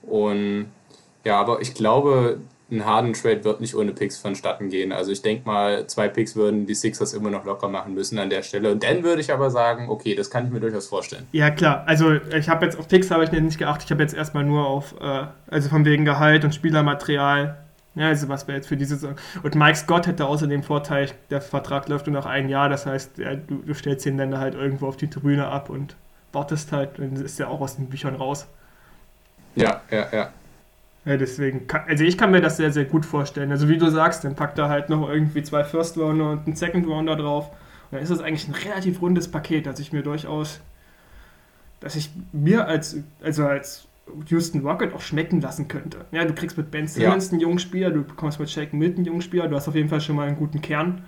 Und ja, aber ich glaube, ein Harden-Trade wird nicht ohne Picks vonstatten gehen. Also ich denke mal, zwei Picks würden die Sixers immer noch locker machen müssen an der Stelle. Und dann würde ich aber sagen, okay, das kann ich mir durchaus vorstellen. Ja, klar. Also ich habe jetzt auf Picks habe ich nicht geachtet. Ich habe jetzt erstmal nur auf, äh, also von wegen Gehalt und Spielermaterial. Ja, also was wir jetzt für diese Saison. Und Mike Scott hätte außerdem Vorteil, der Vertrag läuft nur noch ein Jahr. Das heißt, ja, du, du stellst ihn dann halt irgendwo auf die Tribüne ab und wartest halt. Dann ist er auch aus den Büchern raus. Ja, ja, ja. Ja, deswegen, kann, also ich kann mir das sehr, sehr gut vorstellen. Also wie du sagst, dann packt er halt noch irgendwie zwei First Rounder und einen Second Rounder drauf. Und dann ist das eigentlich ein relativ rundes Paket, dass ich mir durchaus, dass ich mir als, also als Houston Rocket auch schmecken lassen könnte. Ja, du kriegst mit Ben Simmons ja. einen jungen Spieler, du bekommst mit Shake Milton einen jungen Spieler, du hast auf jeden Fall schon mal einen guten Kern.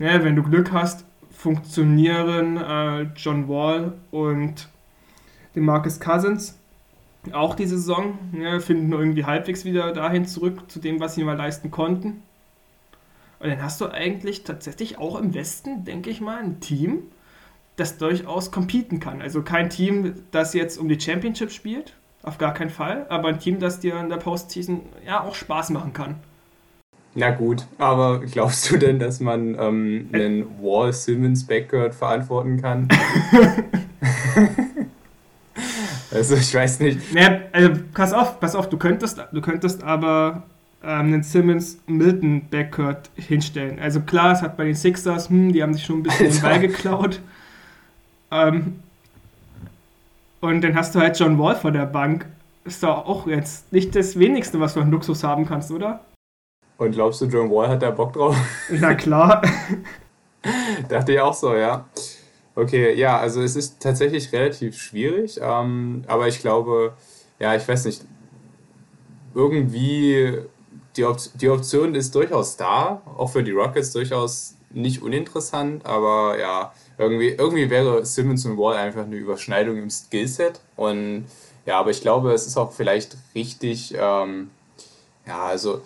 Ja, wenn du Glück hast, funktionieren äh, John Wall und Marcus Cousins auch die Saison, ja, finden irgendwie halbwegs wieder dahin zurück zu dem, was sie mal leisten konnten. Und dann hast du eigentlich tatsächlich auch im Westen, denke ich mal, ein Team, das durchaus competen kann. Also kein Team, das jetzt um die Championship spielt, auf gar keinen Fall, aber ein Team, das dir in der Postseason ja auch Spaß machen kann. Na gut, aber glaubst du denn, dass man ähm, einen Wall Simmons Backcourt verantworten kann? (laughs) (laughs) Also ich weiß nicht. Naja, also pass auf, pass auf, du könntest, du könntest aber ähm, einen Simmons Milton Backcourt hinstellen. Also klar, es hat bei den Sixers, hm, die haben sich schon ein bisschen den Ball geklaut. Ähm, und dann hast du halt John Wall vor der Bank. Ist doch auch jetzt nicht das wenigste, was du an Luxus haben kannst, oder? Und glaubst du, John Wall hat da Bock drauf? Na klar. (laughs) Dachte ich auch so, ja. Okay, ja, also es ist tatsächlich relativ schwierig, ähm, aber ich glaube, ja, ich weiß nicht, irgendwie die, Op die Option ist durchaus da, auch für die Rockets durchaus nicht uninteressant, aber ja, irgendwie, irgendwie wäre Simmons und Wall einfach eine Überschneidung im Skillset und ja, aber ich glaube, es ist auch vielleicht richtig, ähm, ja, also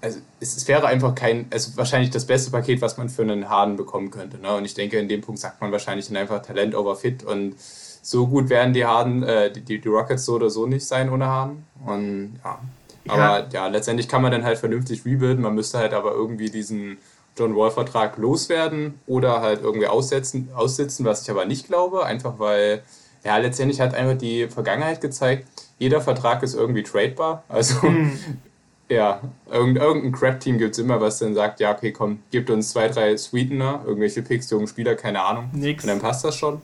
also es, wäre einfach kein, also wahrscheinlich das beste Paket, was man für einen Harden bekommen könnte. Ne? Und ich denke, in dem Punkt sagt man wahrscheinlich dann einfach Talent over Fit und so gut werden die Harden, äh, die, die Rockets so oder so nicht sein ohne Harden. Und ja. Aber ja. ja, letztendlich kann man dann halt vernünftig rebuilden. Man müsste halt aber irgendwie diesen John Wall-Vertrag loswerden oder halt irgendwie aussetzen, aussitzen, was ich aber nicht glaube, einfach weil, ja, letztendlich hat einfach die Vergangenheit gezeigt, jeder Vertrag ist irgendwie tradebar. Also mhm. (laughs) Ja, irgendein Crap-Team gibt es immer, was dann sagt, ja, okay, komm, gibt uns zwei, drei Sweetener, irgendwelche Picks, jungen Spieler, keine Ahnung. Nix. Und dann passt das schon.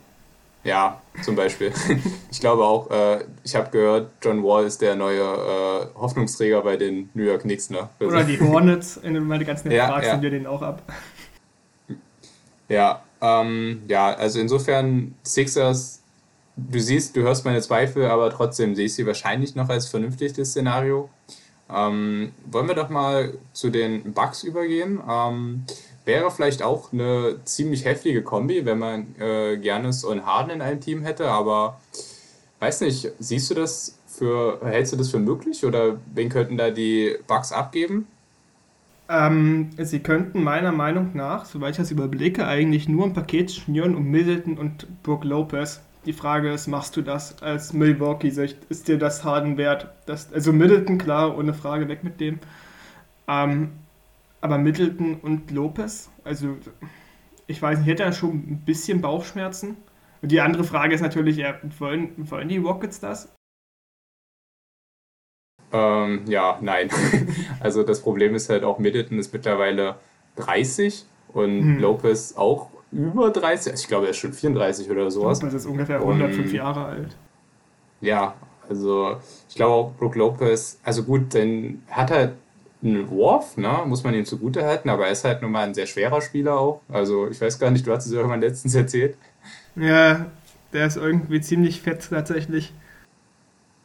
Ja, zum Beispiel. (laughs) ich glaube auch, äh, ich habe gehört, John Wall ist der neue äh, Hoffnungsträger bei den New York Knicks. Ne? Oder die (laughs) Hornets, du meine ganzen ja, fragst, ja. sind wir den auch ab. Ja, ähm, ja, also insofern Sixers, du siehst, du hörst meine Zweifel, aber trotzdem sehe ich sie wahrscheinlich noch als vernünftiges Szenario. Ähm, wollen wir doch mal zu den Bugs übergehen. Ähm, wäre vielleicht auch eine ziemlich heftige Kombi, wenn man äh, Giannis und Harden in einem Team hätte, aber weiß nicht, siehst du das für, hältst du das für möglich oder wen könnten da die Bugs abgeben? Ähm, sie könnten meiner Meinung nach, soweit ich das überblicke, eigentlich nur ein Paket schnüren um Middleton und Brook Lopez. Die Frage ist, machst du das als Milwaukee-Sicht? Ist dir das Harden wert? Das, also Middleton, klar, ohne Frage, weg mit dem. Ähm, aber Middleton und Lopez, also ich weiß nicht, hätte er schon ein bisschen Bauchschmerzen? Und die andere Frage ist natürlich, ja, wollen, wollen die Rockets das? Ähm, ja, nein. (laughs) also das Problem ist halt auch, Middleton ist mittlerweile 30 und hm. Lopez auch über 30, ich glaube, er ist schon 34 oder sowas. Das ist ungefähr 105 Und, Jahre alt. Ja, also ich glaube auch Brook Lopez, also gut, dann hat er einen Wurf, ne, muss man ihm zugute halten, aber er ist halt nun mal ein sehr schwerer Spieler auch. Also ich weiß gar nicht, du hast es ja irgendwann letztens erzählt. Ja, der ist irgendwie ziemlich fett tatsächlich.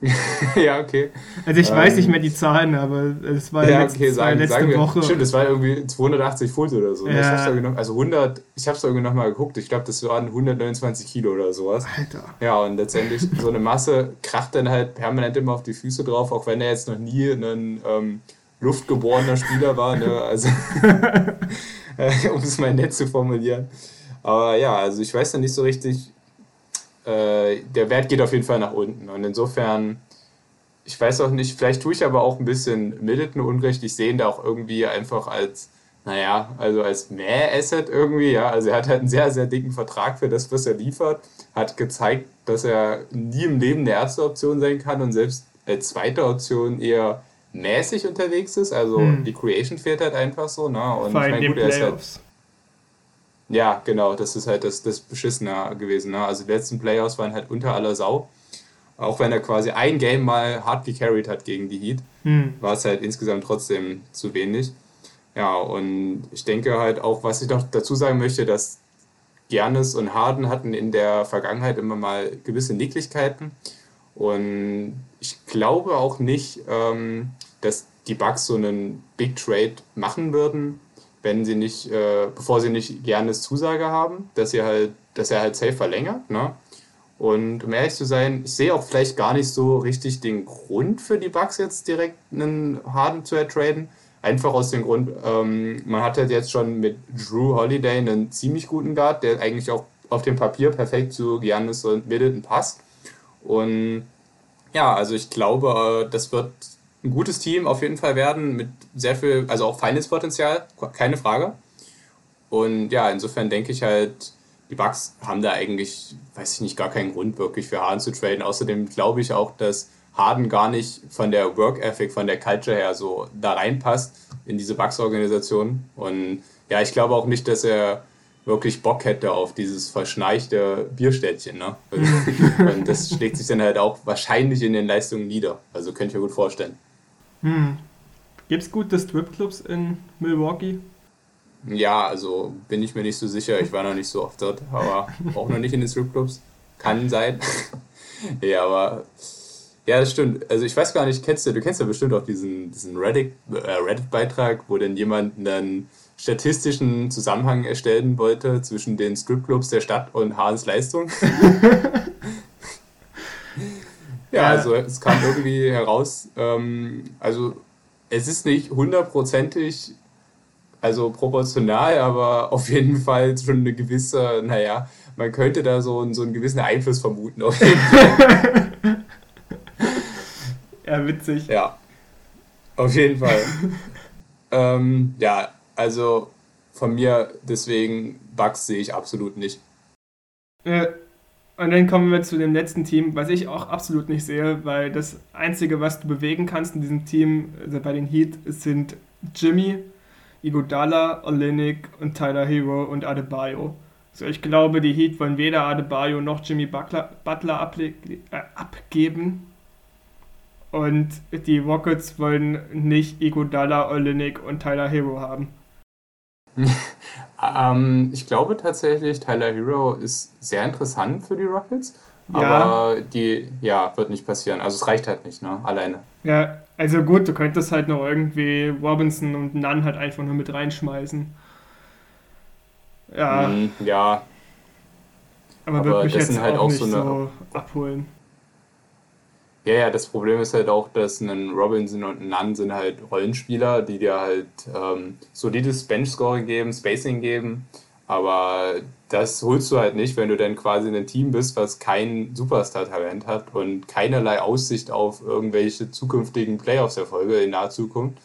(laughs) ja, okay. Also ich ähm, weiß nicht mehr die Zahlen, aber es war ja, letzte, okay, sagen, letzte sagen wir, Woche. Stimmt, es war irgendwie 280 Pfund oder so. Ja. Noch, also 100, ich habe es irgendwie nochmal geguckt, ich glaube, das waren 129 Kilo oder sowas. Alter. Ja, und letztendlich so eine Masse kracht dann halt permanent immer auf die Füße drauf, auch wenn er jetzt noch nie ein ähm, luftgeborener Spieler war. Ne? Also, (laughs) (laughs) äh, um es mal nett zu formulieren. Aber ja, also ich weiß dann nicht so richtig, äh, der Wert geht auf jeden Fall nach unten. Und insofern, ich weiß auch nicht, vielleicht tue ich aber auch ein bisschen Middleton Unrecht. Ich sehe ihn da auch irgendwie einfach als, naja, also als Mehr-Asset irgendwie, ja. Also er hat halt einen sehr, sehr dicken Vertrag für das, was er liefert. Hat gezeigt, dass er nie im Leben eine erste Option sein kann und selbst als zweite Option eher mäßig unterwegs ist. Also hm. die Creation fehlt halt einfach so, ne? Und Vor allem ich mein, gut, er ist halt. Ja, genau, das ist halt das, das Beschissene gewesen. Ne? Also die letzten Playoffs waren halt unter aller Sau. Auch wenn er quasi ein Game mal hart gecarried hat gegen die Heat, hm. war es halt insgesamt trotzdem zu wenig. Ja, und ich denke halt auch, was ich noch dazu sagen möchte, dass Giannis und Harden hatten in der Vergangenheit immer mal gewisse Nicklichkeiten. Und ich glaube auch nicht, ähm, dass die Bucks so einen Big Trade machen würden, wenn sie nicht, äh, bevor sie nicht Giannis Zusage haben, dass sie halt, dass er halt safe verlängert. Ne? Und um ehrlich zu sein, ich sehe auch vielleicht gar nicht so richtig den Grund für die Bucks jetzt direkt einen Harden zu ertraden. Einfach aus dem Grund, ähm, man hat halt jetzt schon mit Drew Holiday einen ziemlich guten Guard, der eigentlich auch auf dem Papier perfekt zu Giannis und Middleton passt. Und ja, also ich glaube, äh, das wird ein gutes Team auf jeden Fall werden mit sehr viel, also auch Finance-Potenzial, keine Frage. Und ja, insofern denke ich halt, die Bucks haben da eigentlich, weiß ich nicht, gar keinen Grund wirklich für Harden zu traden. Außerdem glaube ich auch, dass Harden gar nicht von der Work Ethic, von der Culture her so da reinpasst in diese Bucks-Organisation. Und ja, ich glaube auch nicht, dass er wirklich Bock hätte auf dieses verschneichte Bierstädtchen. Ne? (laughs) und das schlägt sich dann halt auch wahrscheinlich in den Leistungen nieder. Also könnte ich mir gut vorstellen. Hm. Gibt es gute Stripclubs in Milwaukee? Ja, also bin ich mir nicht so sicher. Ich war noch nicht so oft dort, aber auch noch nicht in den Stripclubs. Kann sein. (laughs) ja, aber ja, das stimmt. Also ich weiß gar nicht, kennst du, du kennst ja bestimmt auch diesen, diesen Reddit, äh, Reddit-Beitrag, wo dann jemand einen statistischen Zusammenhang erstellen wollte zwischen den Stripclubs der Stadt und Hahns Leistung. (laughs) ja, also es kam irgendwie heraus, ähm, also es ist nicht hundertprozentig also proportional, aber (laughs) auf jeden Fall schon eine gewisse, naja, man könnte da so, so einen gewissen Einfluss vermuten. Auf jeden Fall. (laughs) ja, witzig. Ja, auf jeden Fall. ähm, ja, also von mir deswegen Bugs sehe ich absolut nicht. Äh, und dann kommen wir zu dem letzten Team, was ich auch absolut nicht sehe, weil das Einzige, was du bewegen kannst in diesem Team, also bei den Heat, sind Jimmy, Iguodala, Olenek und Tyler Hero und Adebayo. Also ich glaube, die Heat wollen weder Adebayo noch Jimmy Butler, Butler äh, abgeben. Und die Rockets wollen nicht Iguodala, Olenek und Tyler Hero haben. (laughs) ähm, ich glaube tatsächlich, Tyler Hero ist sehr interessant für die Rockets. Aber die, ja, wird nicht passieren. Also es reicht halt nicht, ne? Alleine. Ja, also gut, du könntest halt noch irgendwie Robinson und Nunn halt einfach nur mit reinschmeißen. Ja. Mm, ja. Aber, Aber wird mich jetzt halt auch, auch nicht so, eine, so abholen. Ja, ja, das Problem ist halt auch, dass ein Robinson und ein Nunn sind halt Rollenspieler, die dir halt ähm, solides Bench-Scoring geben, Spacing geben. Aber das holst du halt nicht, wenn du dann quasi in einem Team bist, was kein Superstar-Talent hat und keinerlei Aussicht auf irgendwelche zukünftigen Playoffs-Erfolge in naher Zukunft.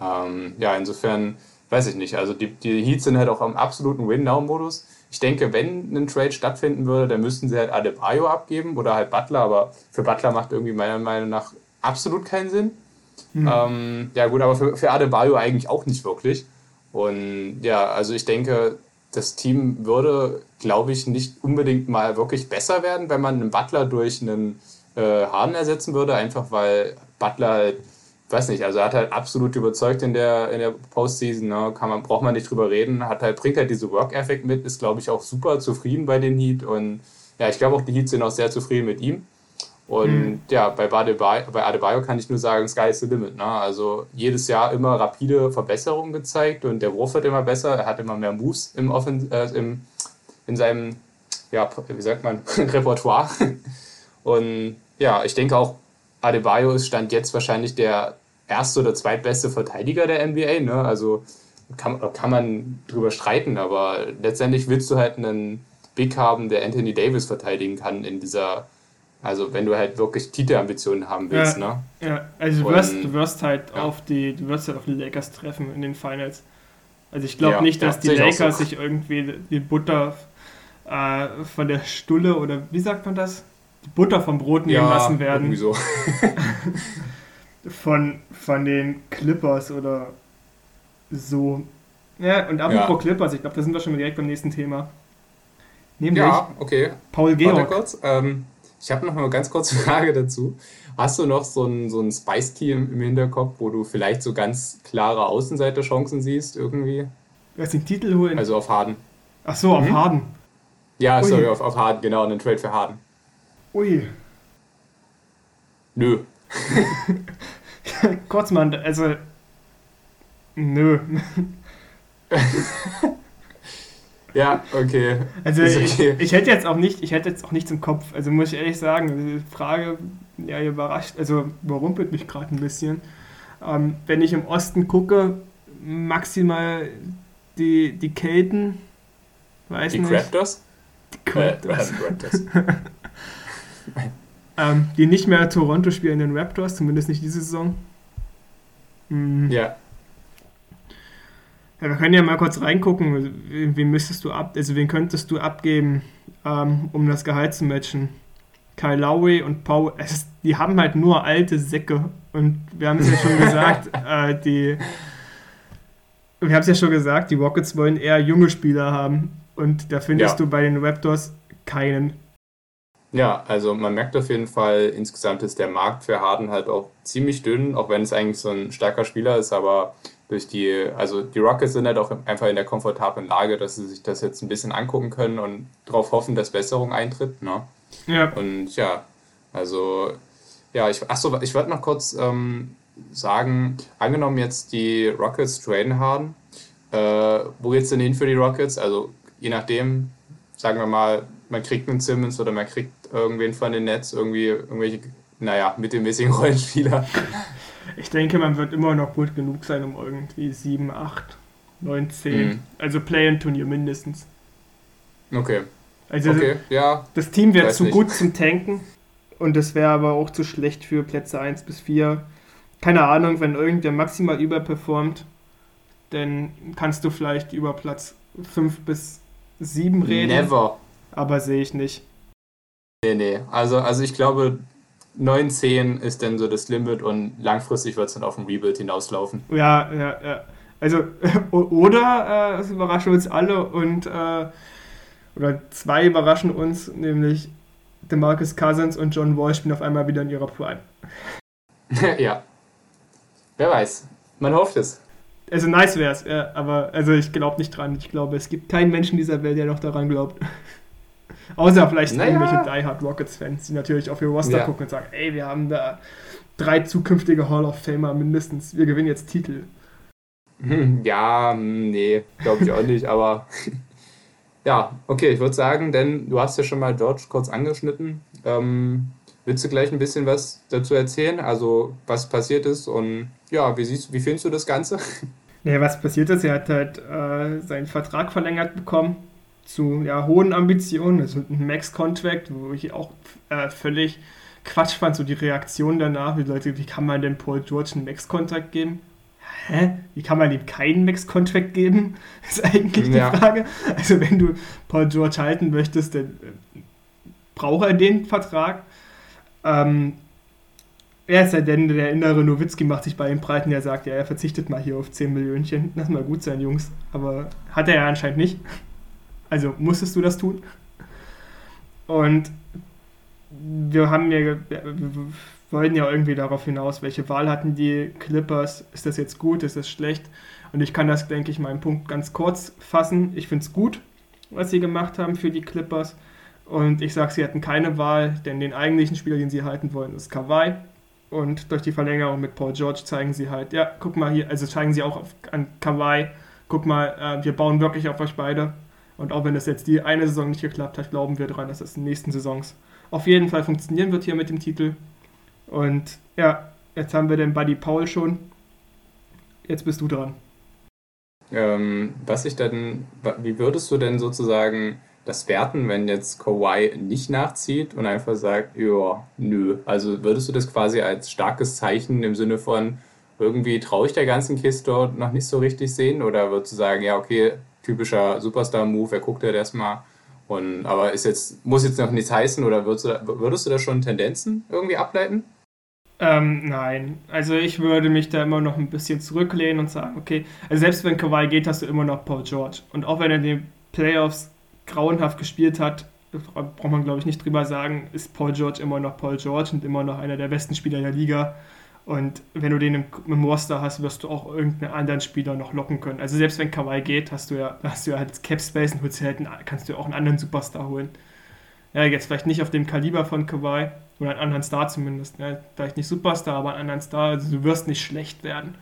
Ähm, ja, insofern weiß ich nicht. Also die, die Heats sind halt auch am absoluten Win-Now-Modus. Ich denke, wenn ein Trade stattfinden würde, dann müssten sie halt Adebayo abgeben oder halt Butler, aber für Butler macht irgendwie meiner Meinung nach absolut keinen Sinn. Mhm. Ähm, ja gut, aber für, für Adebayo eigentlich auch nicht wirklich. Und ja, also ich denke, das Team würde, glaube ich, nicht unbedingt mal wirklich besser werden, wenn man einen Butler durch einen äh, Harden ersetzen würde, einfach weil Butler halt, weiß nicht, also er hat halt absolut überzeugt in der, in der Postseason, ne? Kann man, braucht man nicht drüber reden, hat halt, bringt halt diese Work-Effekt mit, ist, glaube ich, auch super zufrieden bei den Heat und ja, ich glaube auch die Heat sind auch sehr zufrieden mit ihm. Und mhm. ja, bei, Adebayo, bei Adebayo kann ich nur sagen, Sky is the limit. Ne? Also jedes Jahr immer rapide Verbesserungen gezeigt und der Wurf wird immer besser. Er hat immer mehr Moves im Offen äh, im, in seinem, ja, wie sagt man, (laughs) Repertoire. Und ja, ich denke auch, Adebayo ist Stand jetzt wahrscheinlich der erste oder zweitbeste Verteidiger der NBA. Ne? Also kann, kann man drüber streiten, aber letztendlich willst du halt einen Big haben, der Anthony Davis verteidigen kann in dieser Also wenn du halt wirklich Titelambitionen haben willst, ja, ne? Ja, also du wirst, du wirst halt ja. auf die, du wirst halt auf die Lakers treffen in den Finals. Also ich glaube ja, nicht, dass die Lakers so. sich irgendwie die Butter äh, von der Stulle oder wie sagt man das? Die Butter vom Brot nehmen lassen werden. So. (laughs) von, von den Clippers oder so. Ja, und apropos Clippers, ich glaube, da sind wir schon direkt beim nächsten Thema. Nämlich ja, okay. Paul Georg. Warte kurz. Ähm, ich habe noch mal eine ganz kurze (laughs) Frage dazu. Hast du noch so ein, so ein Spice-Team im Hinterkopf, wo du vielleicht so ganz klare Außenseiterchancen siehst irgendwie? Was den Titel holen? Also auf Harden. Ach so, auf mhm. Harden. Ja, Ui. sorry, auf, auf Harden, genau, einen Trade für Harden. Ui. Nö. (laughs) Kurz mal, also. Nö. (laughs) Ja, okay. Also okay. Ich, ich, hätte jetzt auch nicht, ich hätte jetzt auch nichts im Kopf. Also muss ich ehrlich sagen, die Frage, ja, überrascht, also überrumpelt mich gerade ein bisschen. Ähm, wenn ich im Osten gucke, maximal die, die Kelten, weiß die nicht. Raptors? Die Raptors. Äh, Raptors. (laughs) (laughs) ähm, die nicht mehr Toronto spielen, den Raptors, zumindest nicht diese Saison. Mhm. Ja. Ja, wir können ja mal kurz reingucken, wen müsstest du ab, also wen könntest du abgeben, ähm, um das Gehalt zu matchen? Kyle Lowry und Paul, es, die haben halt nur alte Säcke und wir haben es ja schon (laughs) gesagt, äh, die, wir haben es ja schon gesagt, die Rockets wollen eher junge Spieler haben und da findest ja. du bei den Raptors keinen. Ja, also man merkt auf jeden Fall, insgesamt ist der Markt für Harden halt auch ziemlich dünn, auch wenn es eigentlich so ein starker Spieler ist, aber durch die, also die Rockets sind halt auch einfach in der komfortablen Lage, dass sie sich das jetzt ein bisschen angucken können und darauf hoffen, dass Besserung eintritt. Ne? Ja. Und ja, also, ja, ich, achso, ich wollte noch kurz ähm, sagen, angenommen jetzt die Rockets traden haben, äh, wo geht's denn hin für die Rockets? Also, je nachdem, sagen wir mal, man kriegt einen Simmons oder man kriegt irgendwen von den Nets, irgendwie irgendwelche, naja, mittelmäßigen Rollenspieler. (laughs) Ich denke, man wird immer noch gut genug sein, um irgendwie 7, 8, 9, 10. Mhm. Also Play-in-Turnier mindestens. Okay. Also okay, ja. Das Team wäre zu nicht. gut zum Tanken und das wäre aber auch zu schlecht für Plätze 1 bis 4. Keine Ahnung, wenn irgendwer maximal überperformt, dann kannst du vielleicht über Platz 5 bis 7 reden. Never. Aber sehe ich nicht. Nee, nee. Also, also ich glaube, 9, 10 ist dann so das Limit und langfristig wird es dann auf ein Rebuild hinauslaufen. Ja, ja, ja. Also, (laughs) oder äh, es überraschen uns alle und äh, oder zwei überraschen uns, nämlich DeMarcus Cousins und John Wall spielen auf einmal wieder in ihrer Prime. (laughs) ja. Wer weiß. Man hofft es. Also nice wäre es, ja, aber also ich glaube nicht dran. Ich glaube, es gibt keinen Menschen dieser Welt, der noch daran glaubt. Außer vielleicht naja. irgendwelche Die Hard Rockets-Fans, die natürlich auf ihr Roster ja. gucken und sagen, ey, wir haben da drei zukünftige Hall of Famer mindestens. Wir gewinnen jetzt Titel. (laughs) Ja, hm, nee, glaube ich auch nicht, aber (laughs) ja, okay, ich würde sagen, denn du hast ja schon mal George kurz angeschnitten. Ähm, willst du gleich ein bisschen was dazu erzählen? Also, was passiert ist und ja, wie, siehst, wie findest du das Ganze? (laughs) Ja, was passiert ist, er hat halt äh, seinen Vertrag verlängert bekommen zu ja, hohen Ambitionen. Das ist ein Max-Contract, wo ich auch äh, völlig Quatsch fand, so die Reaktion danach, wie Leute, wie kann man denn Paul George einen Max-Contract geben? Hä? Wie kann man ihm keinen Max-Contract geben? (laughs) Ist eigentlich ja. die Frage. Also wenn du Paul George halten möchtest, dann äh, braucht er den Vertrag. Ähm, er ist ja denn der innere Nowitzki macht sich bei ihm breit und er sagt, ja, er verzichtet mal hier auf 10 Millionen. Lass mal gut sein, Jungs. Aber hat er ja anscheinend nicht. Also musstest du das tun. Und wir haben ja, wir wollten ja irgendwie darauf hinaus, welche Wahl hatten die Clippers, ist das jetzt gut, ist das schlecht? Und ich kann das, denke ich, meinen Punkt ganz kurz fassen. Ich finde es gut, was sie gemacht haben für die Clippers. Und ich sage, sie hatten keine Wahl, denn den eigentlichen Spieler, den sie halten wollen, ist Kawhi. Und durch die Verlängerung mit Paul George zeigen sie halt, ja, guck mal hier, also zeigen sie auch auf, an Kawhi, guck mal, äh, wir bauen wirklich auf euch beide. Und auch wenn das jetzt die eine Saison nicht geklappt hat, glauben wir daran, dass es in den nächsten Saisons auf jeden Fall funktionieren wird hier mit dem Titel. Und ja, jetzt haben wir den Buddy Paul schon. Jetzt bist du dran. Ähm, was ich dann, wie würdest du denn sozusagen das werten, wenn jetzt Kawhi nicht nachzieht und einfach sagt, ja, nö. Also würdest du das quasi als starkes Zeichen im Sinne von, irgendwie traue ich der ganzen Kiste noch nicht so richtig sehen? Oder würdest du sagen, ja, okay, typischer Superstar-Move, er guckt ja das mal. Und, aber ist jetzt, muss jetzt noch nichts heißen oder würdest du, würdest du da schon Tendenzen irgendwie ableiten? Ähm, nein. Also ich würde mich da immer noch ein bisschen zurücklehnen und sagen, okay, also selbst wenn Kawhi geht, hast du immer noch Paul George. Und auch wenn er in den Playoffs grauenhaft gespielt hat, braucht man glaube ich nicht drüber sagen, ist Paul George immer noch Paul George und immer noch einer der besten Spieler der Liga. Und wenn du den im, im Roster hast, wirst du auch irgendeinen anderen Spieler noch locken können. Also selbst wenn Kawhi geht, hast du ja, hast du ja halt Cap Space und holst halt einen, kannst du auch einen anderen Superstar holen. Ja, jetzt vielleicht nicht auf dem Kaliber von Kawhi, oder einen anderen Star zumindest. Ja, vielleicht nicht Superstar, aber einen anderen Star. Also du wirst nicht schlecht werden,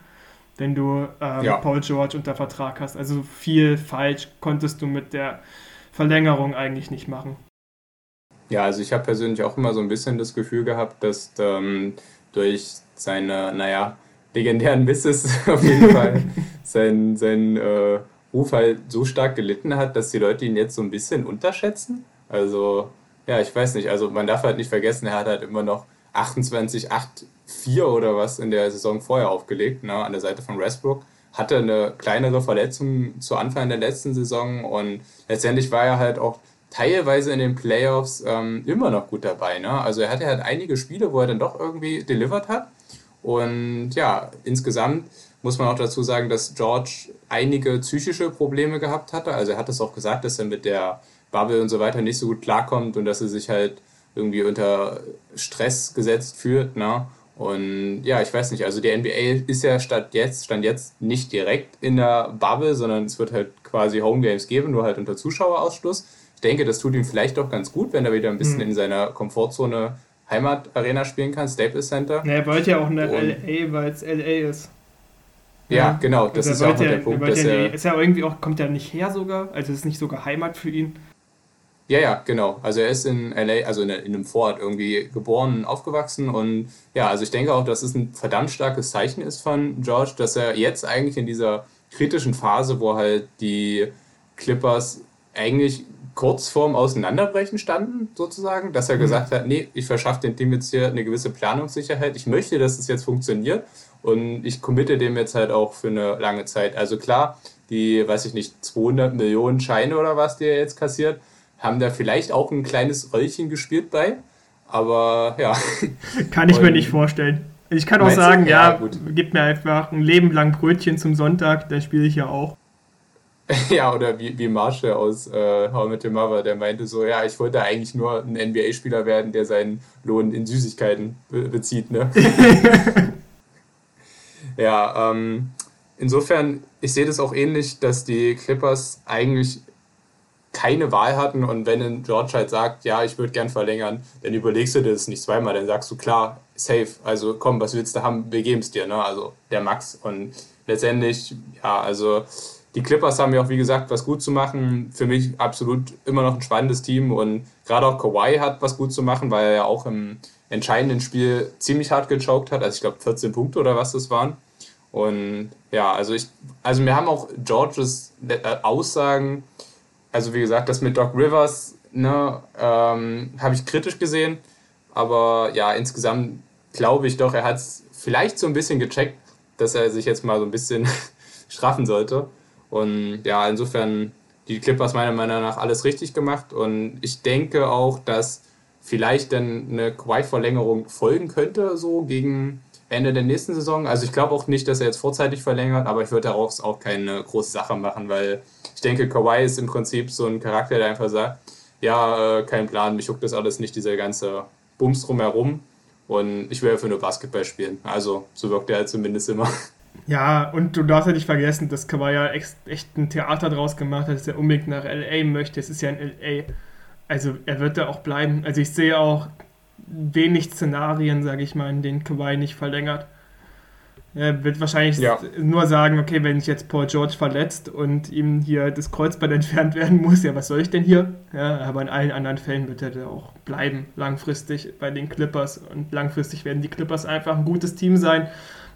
wenn du ähm, ja. Paul George unter Vertrag hast. Also viel falsch konntest du mit der Verlängerung eigentlich nicht machen. Ja, also ich habe persönlich auch immer so ein bisschen das Gefühl gehabt, dass ähm, durch seine, naja, legendären Misses (laughs) auf jeden Fall (laughs) sein, sein äh, Ruf halt so stark gelitten hat, dass die Leute ihn jetzt so ein bisschen unterschätzen. Also, ja, ich weiß nicht, also man darf halt nicht vergessen, er hat halt immer noch 28, 8, 4 oder was in der Saison vorher aufgelegt, ne, an der Seite von Westbrook. Hatte eine kleinere Verletzung zu Anfang der letzten Saison und letztendlich war er halt auch teilweise in den Playoffs ähm, immer noch gut dabei. Ne? Also er hatte halt einige Spiele, wo er dann doch irgendwie delivered hat. Und ja, insgesamt muss man auch dazu sagen, dass George einige psychische Probleme gehabt hatte. Also er hat es auch gesagt, dass er mit der Bubble und so weiter nicht so gut klarkommt und dass er sich halt irgendwie unter Stress gesetzt fühlt. Ne? Und ja, ich weiß nicht, also die NBA ist ja statt jetzt, stand jetzt nicht direkt in der Bubble, sondern es wird halt quasi Home Games geben, nur halt unter Zuschauerausschluss. Ich denke, das tut ihm vielleicht doch ganz gut, wenn er wieder ein bisschen mhm. in seiner Komfortzone Heimatarena spielen kann, Staples Center. Na, er wollte ja auch in der LA, weil es LA ist. Ja, ja genau, das also ist auch ja, der Punkt. Dass er, ist ja irgendwie auch, kommt ja nicht her sogar, also ist nicht sogar Heimat für ihn. Ja, ja, genau. Also er ist in LA, also in, in einem Vorort irgendwie geboren und aufgewachsen und ja, also ich denke auch, dass es ein verdammt starkes Zeichen ist von George, dass er jetzt eigentlich in dieser kritischen Phase, wo halt die Clippers eigentlich kurz vorm Auseinanderbrechen standen, sozusagen, dass er mhm. gesagt hat, nee, ich verschaffe dem Team jetzt hier eine gewisse Planungssicherheit, ich möchte, dass es jetzt funktioniert und ich committe dem jetzt halt auch für eine lange Zeit. Also klar, die, weiß ich nicht, 200 Millionen Scheine oder was, die er jetzt kassiert, haben da vielleicht auch ein kleines Röllchen gespielt bei, aber ja. (laughs) Kann ich mir nicht vorstellen. Ich kann auch sagen, ja, ja gib mir einfach ein Leben lang Brötchen zum Sonntag, dann spiele ich ja auch. (laughs) Ja, oder wie, wie Marshall aus äh, How I Met Your Mother, der meinte so, ja, ich wollte eigentlich nur ein NBA-Spieler werden, der seinen Lohn in Süßigkeiten be bezieht, ne? (laughs) ja, ähm, insofern, ich sehe das auch ähnlich, dass die Clippers eigentlich keine Wahl hatten und wenn George halt sagt, ja, ich würde gern verlängern, dann überlegst du dir das nicht zweimal, dann sagst du, klar, safe, also komm, was willst du haben, wir geben es dir, ne? Also der Max und letztendlich, ja, also die Clippers haben ja auch, wie gesagt, was gut zu machen. Für mich absolut immer noch ein spannendes Team und gerade auch Kawhi hat was gut zu machen, weil er ja auch im entscheidenden Spiel ziemlich hart gechoked hat. Also ich glaube 14 Punkte oder was das waren. Und ja, also ich, also mir haben auch Georges äh, Aussagen, also wie gesagt, das mit Doc Rivers, ne, ähm, habe ich kritisch gesehen. Aber ja, insgesamt glaube ich doch, er hat es vielleicht so ein bisschen gecheckt, dass er sich jetzt mal so ein bisschen (laughs) straffen sollte. Und ja, insofern die Clippers meiner Meinung nach alles richtig gemacht. Und ich denke auch, dass vielleicht dann eine Kawhi-Verlängerung folgen könnte, so gegen Ende der nächsten Saison. Also ich glaube auch nicht, dass er jetzt vorzeitig verlängert, aber ich würde daraus auch keine große Sache machen, weil ich denke, Kawhi ist im Prinzip so ein Charakter, der einfach sagt, ja, äh, kein Plan, mich juckt das alles nicht, dieser ganze Bums drumherum. Und ich will einfach nur Basketball spielen. Also so wirkt er halt zumindest immer. (laughs) Ja, und du darfst ja nicht vergessen, dass Kawhi echt, echt ein Theater draus gemacht hat, dass er unbedingt nach LA möchte. Es ist ja in LA. Also er wird da auch bleiben. Also ich sehe auch wenig Szenarien, sage ich mal, in denen Kawhi nicht verlängert. Er wird wahrscheinlich ja. nur sagen, okay, wenn sich jetzt Paul George verletzt und ihm hier das Kreuzband entfernt werden muss, ja, was soll ich denn hier? Ja, aber in allen anderen Fällen wird er auch bleiben, langfristig bei den Clippers. Und langfristig werden die Clippers einfach ein gutes Team sein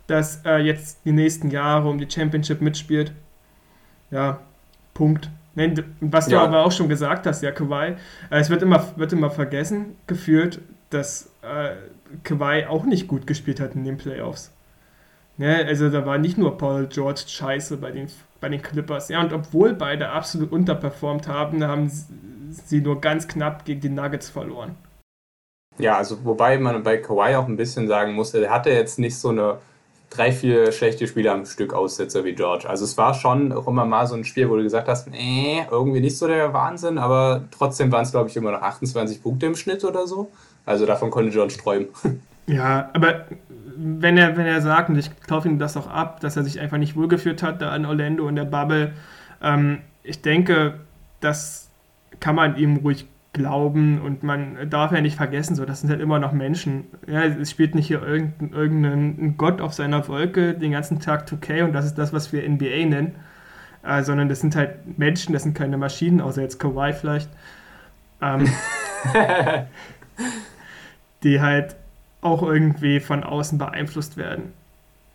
das äh, jetzt die nächsten Jahre um die Championship mitspielt. Ja, Punkt. Was du ja. aber auch schon gesagt hast, ja, Kawhi, äh, es wird immer, wird immer vergessen, gefühlt, dass äh, Kawhi auch nicht gut gespielt hat in den Playoffs. Ja, also da war nicht nur Paul George scheiße bei den, bei den Clippers. Ja, und obwohl beide absolut unterperformt haben, haben sie nur ganz knapp gegen die Nuggets verloren. Ja, also wobei man bei Kawhi auch ein bisschen sagen musste, er hatte jetzt nicht so eine drei, vier schlechte Spiele am Stück Aussetzer wie George. Also es war schon auch immer mal so ein Spiel, wo du gesagt hast, nee, irgendwie nicht so der Wahnsinn, aber trotzdem waren es, glaube ich, immer noch 28 Punkte im Schnitt oder so. Also davon konnte George träumen. (laughs) Ja, aber wenn er, wenn er sagt, und ich kaufe ihm das auch ab, dass er sich einfach nicht wohlgeführt hat da in Orlando in der Bubble, ähm, ich denke, das kann man ihm ruhig glauben und man darf ja nicht vergessen, so das sind halt immer noch Menschen. Ja, es spielt nicht hier irgendein, irgendein Gott auf seiner Wolke den ganzen Tag 2K und das ist das, was wir NBA nennen, äh, sondern das sind halt Menschen, das sind keine Maschinen, außer jetzt Kawhi vielleicht, ähm, (laughs) die halt auch irgendwie von außen beeinflusst werden.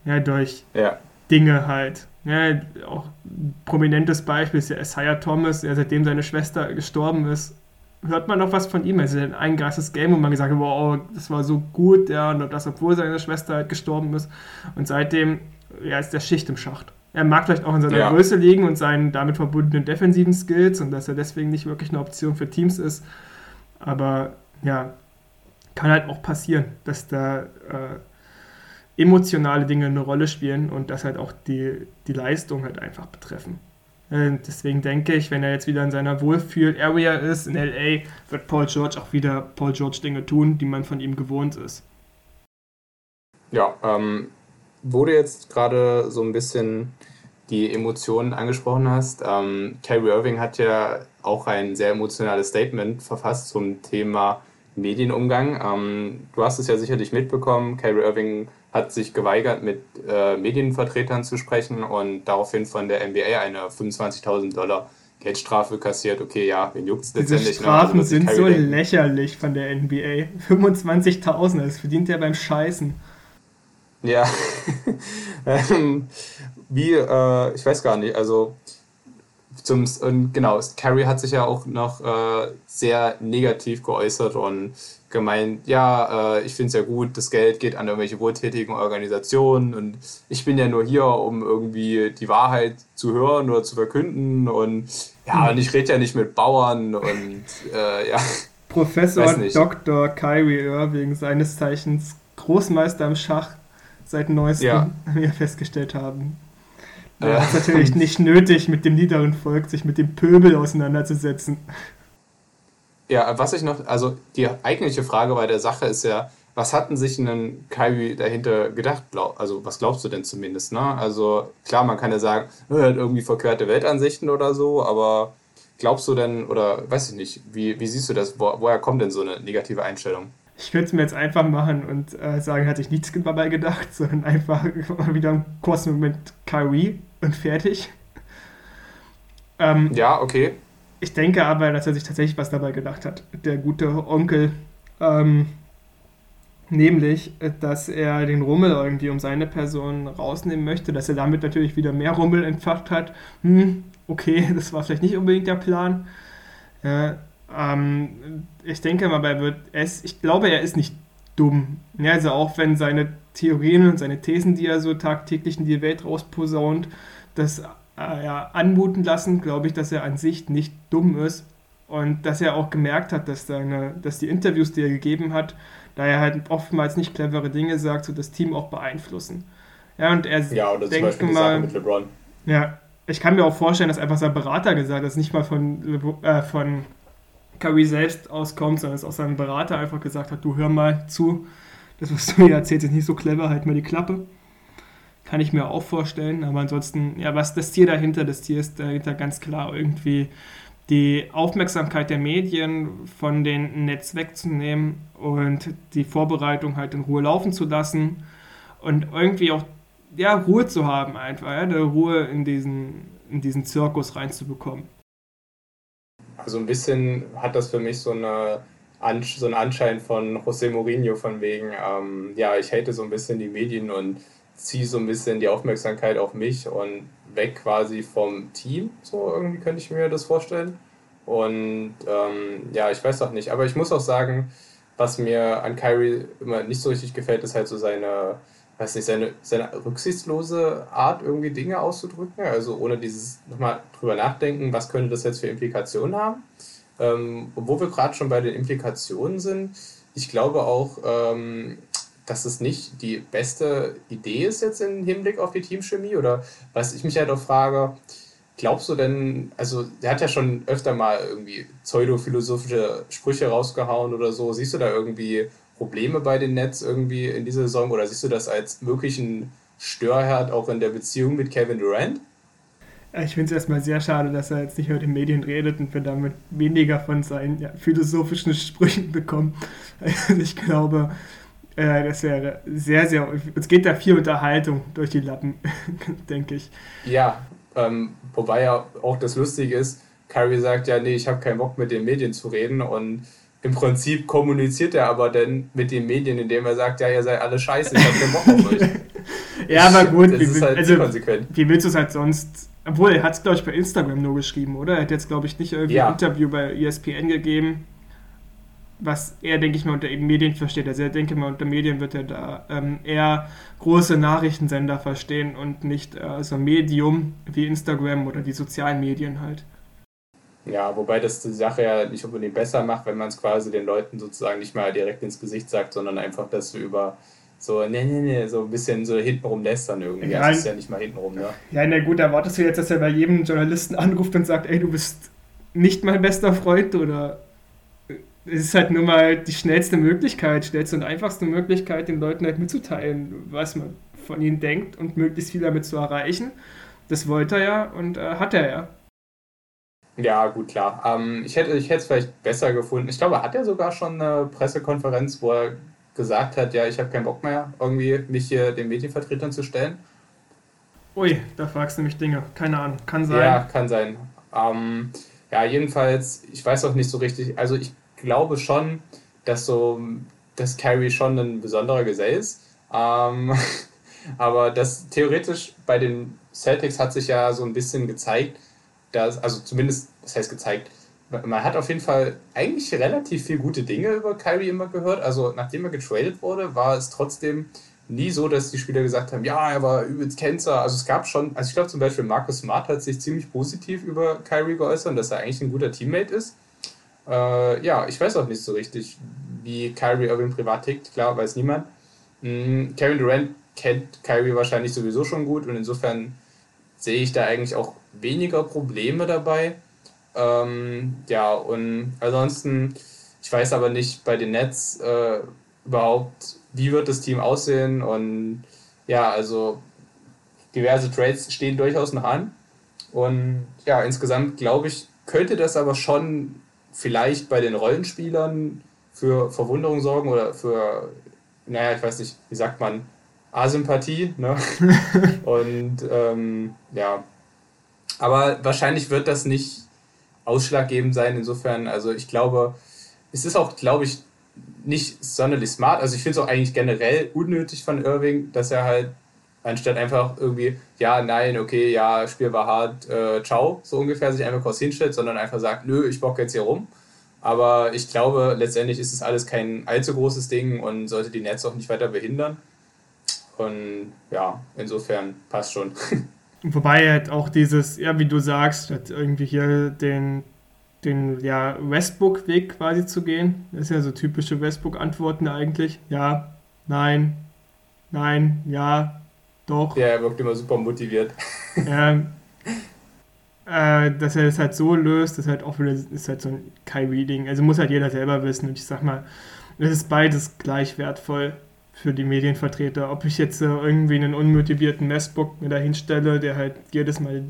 Ja, durch ja. Dinge halt. Ja, auch ein prominentes Beispiel ist ja Isaiah Thomas, der seitdem seine Schwester gestorben ist, hört man noch was von ihm. Es ist ein krasses Game, wo man gesagt hat, wow, das war so gut, ja, und das, obwohl seine Schwester halt gestorben ist. Und seitdem ja, ist der Schicht im Schacht. Er mag vielleicht auch in seiner ja. Größe liegen und seinen damit verbundenen defensiven Skills und dass er deswegen nicht wirklich eine Option für Teams ist. Aber ja, kann halt auch passieren, dass da äh, emotionale Dinge eine Rolle spielen und das halt auch die, die Leistung halt einfach betreffen. Deswegen denke ich, wenn er jetzt wieder in seiner Wohlfühl-Area ist, in LA, wird Paul George auch wieder Paul George Dinge tun, die man von ihm gewohnt ist. Ja, ähm, wo du jetzt gerade so ein bisschen die Emotionen angesprochen hast, ähm, Kyrie Irving hat ja auch ein sehr emotionales Statement verfasst zum Thema Medienumgang. Ähm, du hast es ja sicherlich mitbekommen, Kyrie Irving hat sich geweigert, mit äh, Medienvertretern zu sprechen und daraufhin von der NBA eine 25.000 Dollar Geldstrafe kassiert. Okay, ja, wen juckt es letztendlich? Diese Strafen also, sind so denken. lächerlich von der NBA. 25.000, (laughs) das verdient er beim Scheißen. Ja, (laughs) ähm, wie, äh, ich weiß gar nicht, also zum, und genau, Carrie hat sich ja auch noch äh, sehr negativ geäußert und gemeint, ja, äh, ich finde es ja gut, das Geld geht an irgendwelche wohltätigen Organisationen und ich bin ja nur hier, um irgendwie die Wahrheit zu hören oder zu verkünden und ja, und ich rede ja nicht mit Bauern und äh, ja. Professor Dr. Kyrie Irving, seines Zeichens Großmeister im Schach seit neuestem, ja. wir festgestellt haben. Hat es natürlich nicht nötig, mit dem niederen Volk sich mit dem Pöbel auseinanderzusetzen. Ja, was ich noch, also die eigentliche Frage bei der Sache ist ja, was hatten sich denn Kyrie dahinter gedacht? Also, was glaubst du denn zumindest? Ne? Also, klar, man kann ja sagen, er hat irgendwie verkehrte Weltansichten oder so, aber glaubst du denn, oder weiß ich nicht, wie, wie siehst du das? Wo, woher kommt denn so eine negative Einstellung? Ich könnte es mir jetzt einfach machen und äh, sagen, hat sich nichts dabei gedacht, (laughs) sondern einfach (laughs) wieder einen kurzen Moment Kyrie und fertig. Ähm, ja, okay. Ich denke aber, dass er sich tatsächlich was dabei gedacht hat, der gute Onkel. Ähm, nämlich, dass er den Rummel irgendwie um seine Person rausnehmen möchte, dass er damit natürlich wieder mehr Rummel entfacht hat. Hm, okay, (laughs) das war vielleicht nicht unbedingt der Plan. Ja, ähm, ich denke mal, er wird es, ich glaube, er ist nicht dumm. Ja, also auch wenn seine Theorien und seine Thesen, die er so tagtäglich in die Welt rausposaunt, das äh, ja, anmuten lassen, glaube ich, dass er an sich nicht dumm ist und dass er auch gemerkt hat, dass, seine, dass die Interviews, die er gegeben hat, da er halt oftmals nicht clevere Dinge sagt, so das Team auch beeinflussen. Ja, und er ja, oder denkt zum mal, mit LeBron. Ja, ich kann mir auch vorstellen, dass einfach sein Berater gesagt hat, dass nicht mal von, äh, von Curry selbst auskommt, sondern dass auch sein Berater einfach gesagt hat, du hör mal zu, das, was du mir erzählst, ist nicht so clever, halt mal die Klappe. Kann ich mir auch vorstellen, aber ansonsten, ja, was das Tier dahinter, das Tier ist dahinter ganz klar irgendwie die Aufmerksamkeit der Medien von dem Netz wegzunehmen und die Vorbereitung halt in Ruhe laufen zu lassen und irgendwie auch ja, Ruhe zu haben einfach, ja, eine Ruhe in diesen, in diesen Zirkus reinzubekommen. Also ein bisschen hat das für mich so, eine, so einen Anschein von José Mourinho von wegen, ähm, ja, ich hate so ein bisschen die Medien und ziehe so ein bisschen die Aufmerksamkeit auf mich und weg quasi vom Team. So irgendwie könnte ich mir das vorstellen. Und ähm, ja, ich weiß auch nicht. Aber ich muss auch sagen, was mir an Kyrie immer nicht so richtig gefällt, ist halt so seine, weiß nicht, seine, seine rücksichtslose Art, irgendwie Dinge auszudrücken. Also ohne dieses nochmal drüber nachdenken, was könnte das jetzt für Implikationen haben. Ähm, wo wir gerade schon bei den Implikationen sind, ich glaube auch, ähm, dass es nicht die beste Idee ist jetzt im Hinblick auf die Teamchemie. Oder was ich mich halt auch frage, glaubst du denn, also der hat ja schon öfter mal irgendwie pseudophilosophische Sprüche rausgehauen oder so. Siehst du da irgendwie Probleme bei den Nets irgendwie in dieser Saison oder siehst du das als möglichen Störherd auch in der Beziehung mit Kevin Durant? Ich finde es erstmal sehr schade, dass er jetzt nicht mit den Medien redet und wir damit weniger von seinen ja, philosophischen Sprüchen bekommen. (laughs) Also ich glaube, äh, das wäre sehr, sehr. Uns geht da viel Unterhaltung durch die Lappen, (laughs) denke ich. Ja, ähm, wobei ja auch das Lustige ist, Kyrie sagt ja, nee, ich habe keinen Bock mit den Medien zu reden und im Prinzip kommuniziert er aber dann mit den Medien, indem er sagt, ja, ihr seid alle scheiße, ich habe keinen Bock auf euch. (laughs) ja, aber gut, das wie, ist halt also, konsequent. wie willst du es halt sonst obwohl, er hat es, glaube ich, bei Instagram nur geschrieben, oder? Er hat jetzt, glaube ich, nicht irgendwie ja. ein Interview bei ESPN gegeben, was er, denke ich mal, unter eben Medien versteht. Also, er denke mal, unter Medien wird er da ähm, eher große Nachrichtensender verstehen und nicht äh, so ein Medium wie Instagram oder die sozialen Medien halt. Ja, wobei das die Sache ja nicht unbedingt besser macht, wenn man es quasi den Leuten sozusagen nicht mal direkt ins Gesicht sagt, sondern einfach das über so, nee, nee, nee, so ein bisschen so hintenrum lästern irgendwie. Ja, das ist ja nicht mal hintenrum, ne? Ja, na gut, erwartest du jetzt, dass er bei jedem Journalisten anruft und sagt, ey, du bist nicht mein bester Freund oder es ist halt nur mal die schnellste Möglichkeit, schnellste und einfachste Möglichkeit, den Leuten halt mitzuteilen, was man von ihnen denkt und möglichst viel damit zu erreichen. Das wollte er ja und äh, hat er ja. Ja, gut, klar. Ähm, ich hätte ich es vielleicht besser gefunden. Ich glaube, hat er sogar schon eine Pressekonferenz, wo er gesagt hat, ja, ich habe keinen Bock mehr, irgendwie mich hier den Medienvertretern zu stellen. Ui, da fragst du mich Dinge. Keine Ahnung, kann sein. Ja, kann sein. Ähm, ja, jedenfalls, ich weiß auch nicht so richtig, also ich glaube schon, dass so, dass Carrie schon ein besonderer Gesell ist. Ähm, (laughs) aber das theoretisch bei den Celtics hat sich ja so ein bisschen gezeigt, dass, also zumindest, das heißt gezeigt, man hat auf jeden Fall eigentlich relativ viel gute Dinge über Kyrie immer gehört. Also nachdem er getradet wurde, war es trotzdem nie so, dass die Spieler gesagt haben, ja, er war übelst Cancer. Also es gab schon, also ich glaube zum Beispiel Marcus Smart hat sich ziemlich positiv über Kyrie geäußert, dass er eigentlich ein guter Teammate ist. Äh, ja, ich weiß auch nicht so richtig, wie Kyrie Irving privat tickt. Klar, weiß niemand. Mhm, Kevin Durant kennt Kyrie wahrscheinlich sowieso schon gut und insofern sehe ich da eigentlich auch weniger Probleme dabei. Ähm, ja, und ansonsten, ich weiß aber nicht bei den Nets äh, überhaupt, wie wird das Team aussehen und ja, also diverse Trades stehen durchaus noch an. Und ja, insgesamt glaube ich, könnte das aber schon vielleicht bei den Rollenspielern für Verwunderung sorgen oder für, naja, ich weiß nicht, wie sagt man, Asympathie. Ne? (laughs) Und ähm, ja, aber wahrscheinlich wird das nicht ausschlaggebend sein. Insofern, also ich glaube, es ist auch, glaube ich, nicht sonderlich smart. Also ich finde es auch eigentlich generell unnötig von Irving, dass er halt anstatt einfach irgendwie, ja, nein, okay, ja, Spiel war hart, äh, ciao, so ungefähr sich einfach kurz hinstellt, sondern einfach sagt, nö, ich bock jetzt hier rum. Aber ich glaube, letztendlich ist es alles kein allzu großes Ding und sollte die Netz auch nicht weiter behindern. Und ja, insofern passt schon. (laughs) Wobei halt auch dieses, ja, wie du sagst, halt irgendwie hier den, den ja, Westbrook-Weg quasi zu gehen. Das ist ja so typische Westbrook-Antworten eigentlich. Ja, nein, nein, ja, doch. Ja, er wirkt immer super motiviert. (laughs) Ja, äh, dass er das halt so löst, das halt auch wieder, ist halt so ein Kai-Reading. Also muss halt jeder selber wissen. Und ich sag mal, es ist beides gleich wertvoll für die Medienvertreter. Ob ich jetzt äh, irgendwie einen unmotivierten Messbook mir da hinstelle, der halt jedes Mal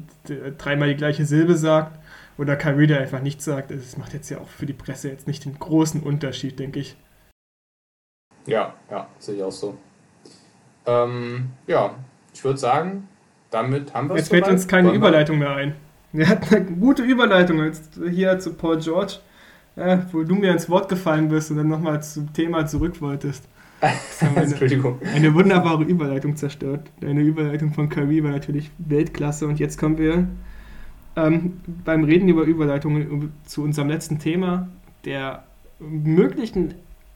dreimal die gleiche Silbe sagt, oder Kyrie, der einfach nichts sagt, das macht jetzt ja auch für die Presse jetzt nicht den großen Unterschied, denke ich. Ja, ja, sehe ich auch so. Ähm, ja, ich würde sagen, damit haben wir es. Jetzt fällt uns keine Überleitung mehr ein. Wir hatten eine gute Überleitung jetzt hier zu Paul George, ja, wo du mir ins Wort gefallen bist und dann nochmal zum Thema zurück wolltest. (laughs) eine, Entschuldigung. Eine wunderbare Überleitung zerstört. Eine Überleitung von Curry war natürlich Weltklasse und jetzt kommen wir ähm, beim Reden über Überleitungen zu unserem letzten Thema, der möglichen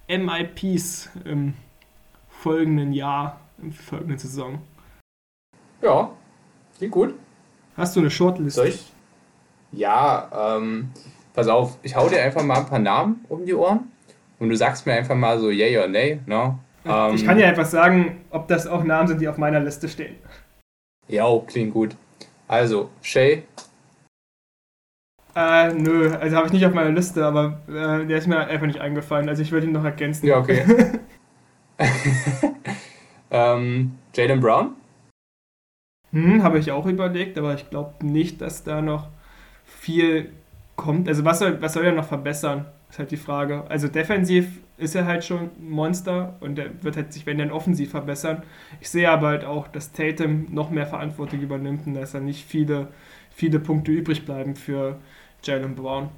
MIPs im folgenden Jahr, der folgenden Saison. Ja, klingt gut. Hast du eine Shortlist? Ja, ähm, pass auf, ich hau dir einfach mal ein paar Namen um die Ohren und du sagst mir einfach mal so yay oder nay, no? Ähm, ich kann dir einfach sagen, ob das auch Namen sind, die auf meiner Liste stehen. Ja, klingt gut. Also, Shay. Äh, nö, also habe ich nicht auf meiner Liste, aber äh, der ist mir einfach nicht eingefallen. Also ich würde ihn noch ergänzen. Ja, okay. (laughs) ähm, Jalen Brown? Hm, habe ich auch überlegt, aber ich glaube nicht, dass da noch viel kommt. Also was soll, was soll er noch verbessern? Ist halt die Frage. Also defensiv ist er halt schon ein Monster und er wird halt sich, wenn dann offensiv verbessern. Ich sehe aber halt auch, dass Tatum noch mehr Verantwortung übernimmt und dass da nicht viele, viele Punkte übrig bleiben für Jalen Brown.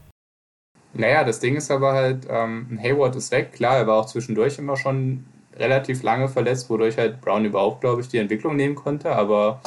Naja, das Ding ist aber halt, ähm, Hayward ist weg. Klar, er war auch zwischendurch immer schon relativ lange verletzt, wodurch halt Brown überhaupt, glaube ich, die Entwicklung nehmen konnte. Aber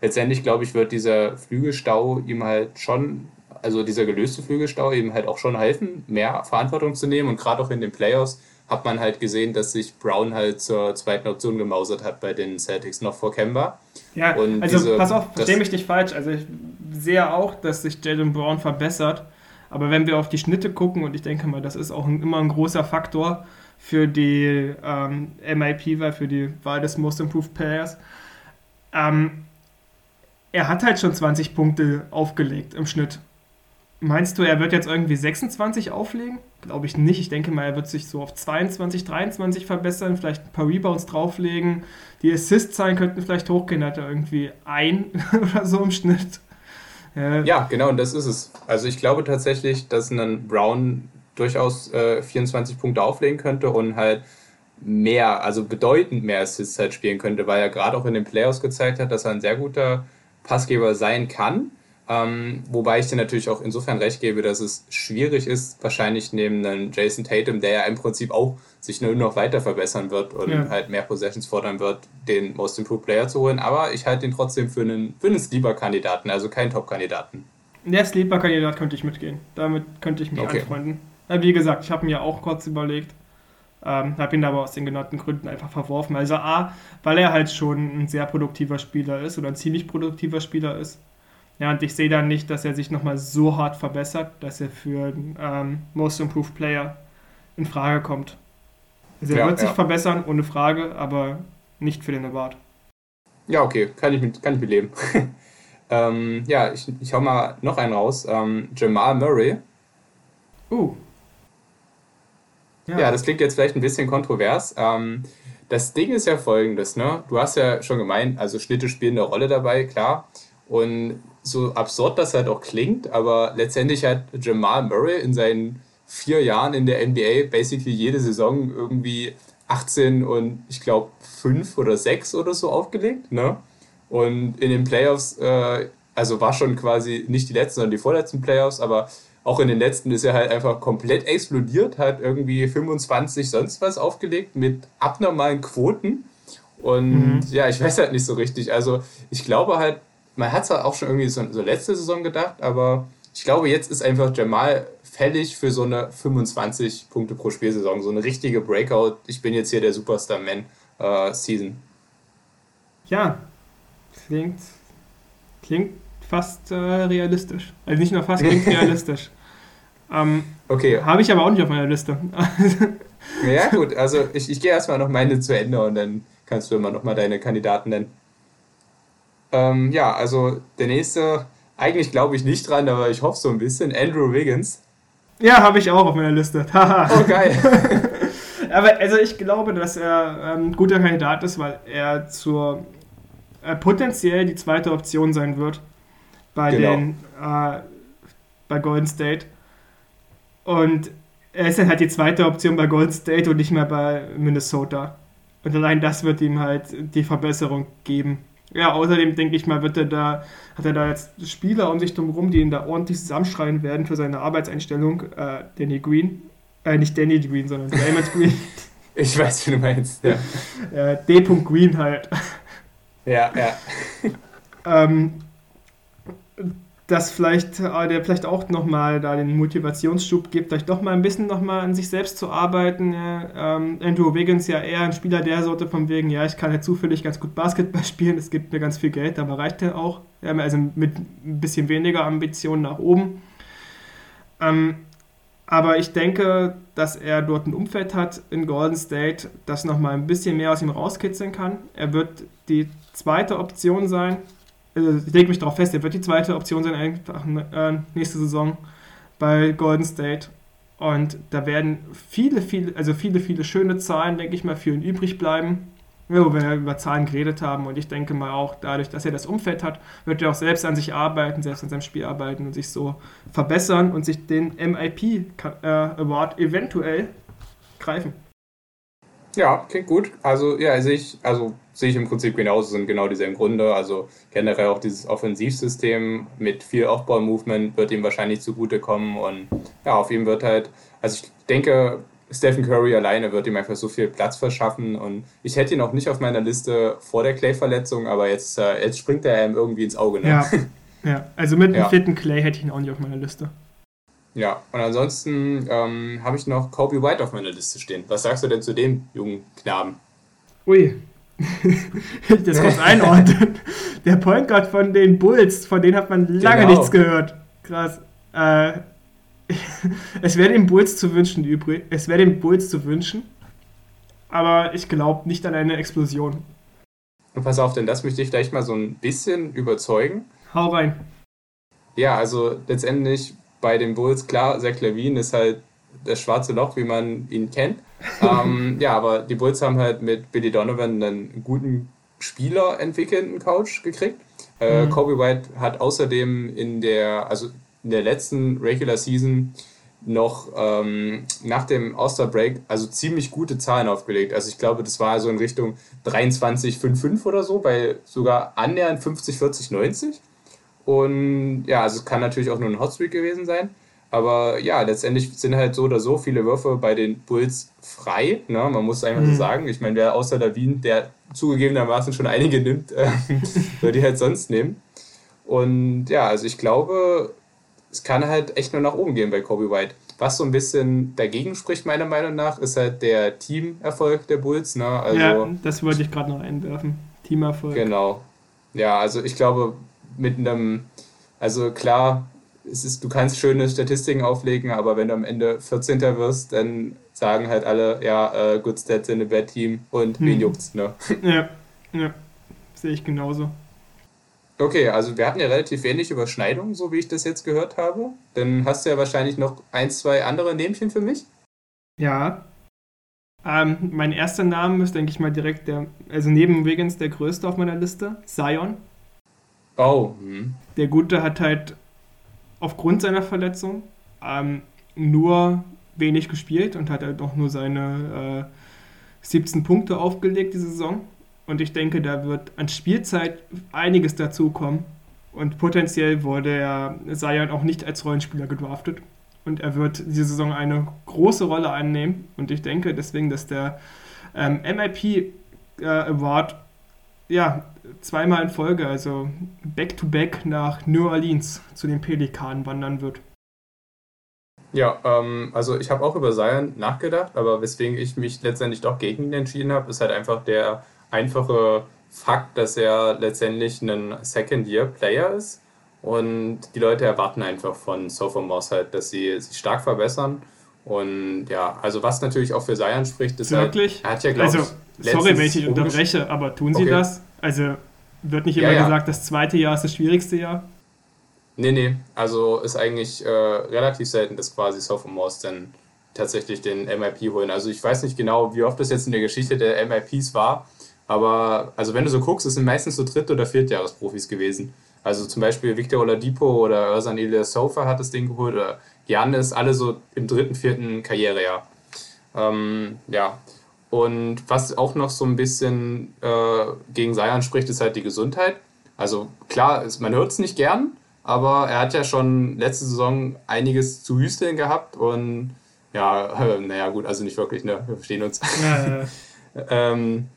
letztendlich, glaube ich, wird dieser Flügelstau ihm halt schon, also dieser gelöste Flügelstau ihm halt auch schon helfen, mehr Verantwortung zu nehmen. Und gerade auch in den Playoffs hat man halt gesehen, dass sich Brown halt zur zweiten Option gemausert hat bei den Celtics noch vor Kemba. Ja, und also diese, pass auf, verstehe mich nicht falsch. Also ich sehe auch, dass sich Jalen Brown verbessert. Aber wenn wir auf die Schnitte gucken, und ich denke mal, das ist auch ein, immer ein großer Faktor für die ähm, MIP-Wahl, für die Wahl des Most Improved Players, ähm, er hat halt schon 20 Punkte aufgelegt im Schnitt. Meinst du, er wird jetzt irgendwie 26 auflegen? Glaube ich nicht. Ich denke mal, er wird sich so auf 22, 23 verbessern, vielleicht ein paar Rebounds drauflegen. Die Assist-Zahlen könnten vielleicht hochgehen, hat er irgendwie ein (laughs) oder so im Schnitt. Ja. ja, genau, und das ist es. Also ich glaube tatsächlich, dass ein Brown durchaus äh, 24 Punkte auflegen könnte und halt mehr, also bedeutend mehr Assists halt spielen könnte, weil er gerade auch in den Playoffs gezeigt hat, dass er ein sehr guter Passgeber sein kann. Ähm, wobei ich dir natürlich auch insofern recht gebe, dass es schwierig ist, wahrscheinlich neben einem Jason Tatum, der ja im Prinzip auch sich nur noch weiter verbessern wird und ja. halt mehr Possessions fordern wird, den Most Improved Player zu holen. Aber ich halte ihn trotzdem für einen, für einen Sleeper-Kandidaten, also keinen Top-Kandidaten. Der Sleeper-Kandidat könnte ich mitgehen. Damit könnte ich mich okay. anfreunden. Ja, wie gesagt, ich habe mir auch kurz überlegt, ähm, habe ihn aber aus den genannten Gründen einfach verworfen. Also A, weil er halt schon ein sehr produktiver Spieler ist oder ein ziemlich produktiver Spieler ist. Ja, und ich sehe dann nicht, dass er sich nochmal so hart verbessert, dass er für ähm, Most Improved Player in Frage kommt. Also er ja, wird sich verbessern, ohne Frage, aber nicht für den Award. Ja, okay, kann ich mit, kann ich mit leben. (laughs) ähm, ja, ich, ich hau mal noch einen raus. Ähm, Jamal Murray. Uh. Ja. ja. das klingt jetzt vielleicht ein bisschen kontrovers. Ähm, das Ding ist ja folgendes, ne? Du hast ja schon gemeint, also Schnitte spielen eine Rolle dabei, klar. Und so absurd das halt auch klingt, aber letztendlich hat Jamal Murray in seinen vier Jahren in der NBA basically jede Saison irgendwie 18 und ich glaube 5 oder 6 oder so aufgelegt. Ne? Und in den Playoffs, äh, also war schon quasi nicht die letzten, sondern die vorletzten Playoffs, aber auch in den letzten ist er halt einfach komplett explodiert, hat irgendwie 25 sonst was aufgelegt mit abnormalen Quoten. Und mhm. ja, ich weiß halt nicht so richtig. Also ich glaube halt, man hat es auch schon irgendwie so, so letzte Saison gedacht, aber ich glaube, jetzt ist einfach Jamal fällig für so eine 25 Punkte pro Spielsaison, so eine richtige Breakout. Ich bin jetzt hier der Superstar-Man-Season. Äh, ja, klingt, klingt fast äh, realistisch. Also nicht nur fast, klingt (laughs) realistisch. Ähm, okay. Habe ich aber auch nicht auf meiner Liste. (laughs) ja, gut, (laughs) also ich, ich gehe erstmal noch meine zu Ende und dann kannst du immer noch mal deine Kandidaten nennen. Ähm, ja, also der nächste, eigentlich glaube ich nicht dran, aber ich hoffe so ein bisschen, Andrew Wiggins. Ja, habe ich auch auf meiner Liste. (laughs) oh, geil. (laughs) aber also ich glaube, dass er ein ähm, guter Kandidat ist, weil er zur äh, potenziell die zweite Option sein wird bei genau. den äh, bei Golden State. Und er ist dann halt die zweite Option bei Golden State und nicht mehr bei Minnesota. Und allein das wird ihm halt die Verbesserung geben. Ja, außerdem denke ich mal, wird er da, hat er da jetzt Spieler um sich drumherum, die ihn da ordentlich zusammenschreien werden für seine Arbeitseinstellung. Äh, Danny Green, äh, nicht Danny Green, sondern Raymond Green. (laughs) Ich weiß, wie du meinst, ja. ja D. Green halt. Ja, ja. ähm, dass vielleicht äh, der vielleicht auch nochmal da den Motivationsschub gibt, vielleicht doch mal ein bisschen nochmal an sich selbst zu arbeiten. Ähm, Andrew Wiggins ja eher ein Spieler der Sorte von wegen, ja, ich kann ja zufällig ganz gut Basketball (laughs) spielen, es gibt mir ganz viel Geld, aber reicht auch. Ja, also mit ein bisschen weniger Ambitionen nach oben. Ähm, aber ich denke, dass er dort ein Umfeld hat in Golden State, das nochmal ein bisschen mehr aus ihm rauskitzeln kann. Er wird die zweite Option sein, ich lege mich darauf fest, er wird die zweite Option sein, einfach äh, nächste Saison bei Golden State. Und da werden viele, viele, also viele, viele schöne Zahlen, denke ich mal, für ihn übrig bleiben, wo wir über Zahlen geredet haben. Und ich denke mal auch, dadurch, dass er das Umfeld hat, wird er auch selbst an sich arbeiten, selbst an seinem Spiel arbeiten und sich so verbessern und sich den MIP äh, Award eventuell greifen. Ja, klingt gut. Also ja, sehe ich, also sehe ich im Prinzip genauso, sind genau dieselben Gründe. Also generell auch dieses Offensivsystem mit viel Aufbau-Movement wird ihm wahrscheinlich zugutekommen. Und ja, auf ihm wird halt, also ich denke, Stephen Curry alleine wird ihm einfach so viel Platz verschaffen. Und ich hätte ihn auch nicht auf meiner Liste vor der Clay-Verletzung, aber jetzt, äh, jetzt springt er ihm irgendwie ins Auge. Ne? Ja. (laughs) ja, also mit dem ja. vierten Clay hätte ich ihn auch nicht auf meiner Liste. Ja, und ansonsten ähm, habe ich noch Kobe White auf meiner Liste stehen. Was sagst du denn zu dem jungen Knaben? Ui, (laughs) das kurz einordnen. Der Point Guard von den Bulls, von denen hat man lange genau. nichts gehört. Krass. Äh, (laughs) es wäre den Bulls zu wünschen, übrig. Es wäre den Bulls zu wünschen. Aber ich glaube nicht an eine Explosion. Und pass auf, denn das möchte ich vielleicht mal so ein bisschen überzeugen. Hau rein. Ja, also letztendlich bei den Bulls, klar, Zach Levine ist halt das schwarze Loch, wie man ihn kennt. ähm, (laughs) ja, aber die Bulls haben halt mit Billy Donovan einen guten Spieler entwickelnden Coach gekriegt. Äh, mhm. Kobe White hat außerdem in der, also in der letzten Regular Season noch ähm, nach dem All-Star Break also ziemlich gute Zahlen aufgelegt. Also ich glaube, das war so in Richtung 23, 5, 5 oder so, bei sogar annähernd 50, 40, 90. Und ja, also es kann natürlich auch nur ein Hotstreak gewesen sein. Aber ja, letztendlich sind halt so oder so viele Würfe bei den Bulls frei. Ne? Man muss einfach mhm. so sagen. Ich meine, wer außer Wien, der zugegebenermaßen schon einige nimmt, äh, (laughs) würde die halt sonst nehmen. Und ja, also ich glaube, es kann halt echt nur nach oben gehen bei Kobe White. Was so ein bisschen dagegen spricht, meiner Meinung nach, ist halt der Teamerfolg der Bulls. Ne? Also, ja, das wollte ich gerade noch einwerfen. Teamerfolg. Genau. Ja, also ich glaube, mit einem, also klar, es ist, du kannst schöne Statistiken auflegen, aber wenn du am Ende 14. wirst, dann sagen halt alle, ja, uh, good stats in a bad team und hm. wen juckt's, ne? (laughs) Ja, ja, sehe ich genauso. Okay, also wir hatten ja relativ wenig Überschneidungen, so wie ich das jetzt gehört habe. Dann hast du ja wahrscheinlich noch ein, zwei andere Nämchen für mich. Ja. Ähm, mein erster Name ist, denke ich mal, direkt der, also neben Wiggins der größte auf meiner Liste, Zion. Oh. Hm. Der Gute hat halt aufgrund seiner Verletzung ähm, nur wenig gespielt und hat halt auch nur seine äh, 17 Punkte aufgelegt diese Saison. Und ich denke, da wird an Spielzeit einiges dazukommen. Und potenziell wurde er Zion auch nicht als Rollenspieler gedraftet. Und er wird diese Saison eine große Rolle einnehmen. Und ich denke deswegen, dass der ähm, MIP äh, Award ja, zweimal in Folge, also back-to-back -back nach New Orleans zu den Pelikanen wandern wird. Ja, ähm, also ich habe auch über Zion nachgedacht, aber weswegen ich mich letztendlich doch gegen ihn entschieden habe, ist halt einfach der einfache Fakt, dass er letztendlich ein Second-Year-Player ist und die Leute erwarten einfach von Sophomores halt, dass sie sich stark verbessern und ja, also was natürlich auch für Zion spricht, ist Wirklich? halt, er hat ja, also, Sorry, wenn ich dich unterbreche, aber tun sie okay. das? Also wird nicht immer ja, ja. gesagt, das zweite Jahr ist das schwierigste Jahr? Nee, nee. Also ist eigentlich äh, relativ selten, dass quasi Sophomores dann tatsächlich den MIP holen. Also ich weiß nicht genau, wie oft das jetzt in der Geschichte der MIPs war, aber also wenn du so guckst, es sind meistens so Dritt- oder Viertjahresprofis gewesen. Also zum Beispiel Victor Oladipo oder Özan Sofa hat das Ding geholt oder Janis, alle so im dritten, vierten Karrierejahr. Ähm, ja, und was auch noch so ein bisschen äh, gegen Sion spricht, ist halt die Gesundheit. Also klar, man hört es nicht gern, aber er hat ja schon letzte Saison einiges zu hüsteln gehabt und Ja, äh, (laughs) naja, gut, also nicht wirklich, ne? Wir verstehen uns. Ja, ja. (laughs) ähm,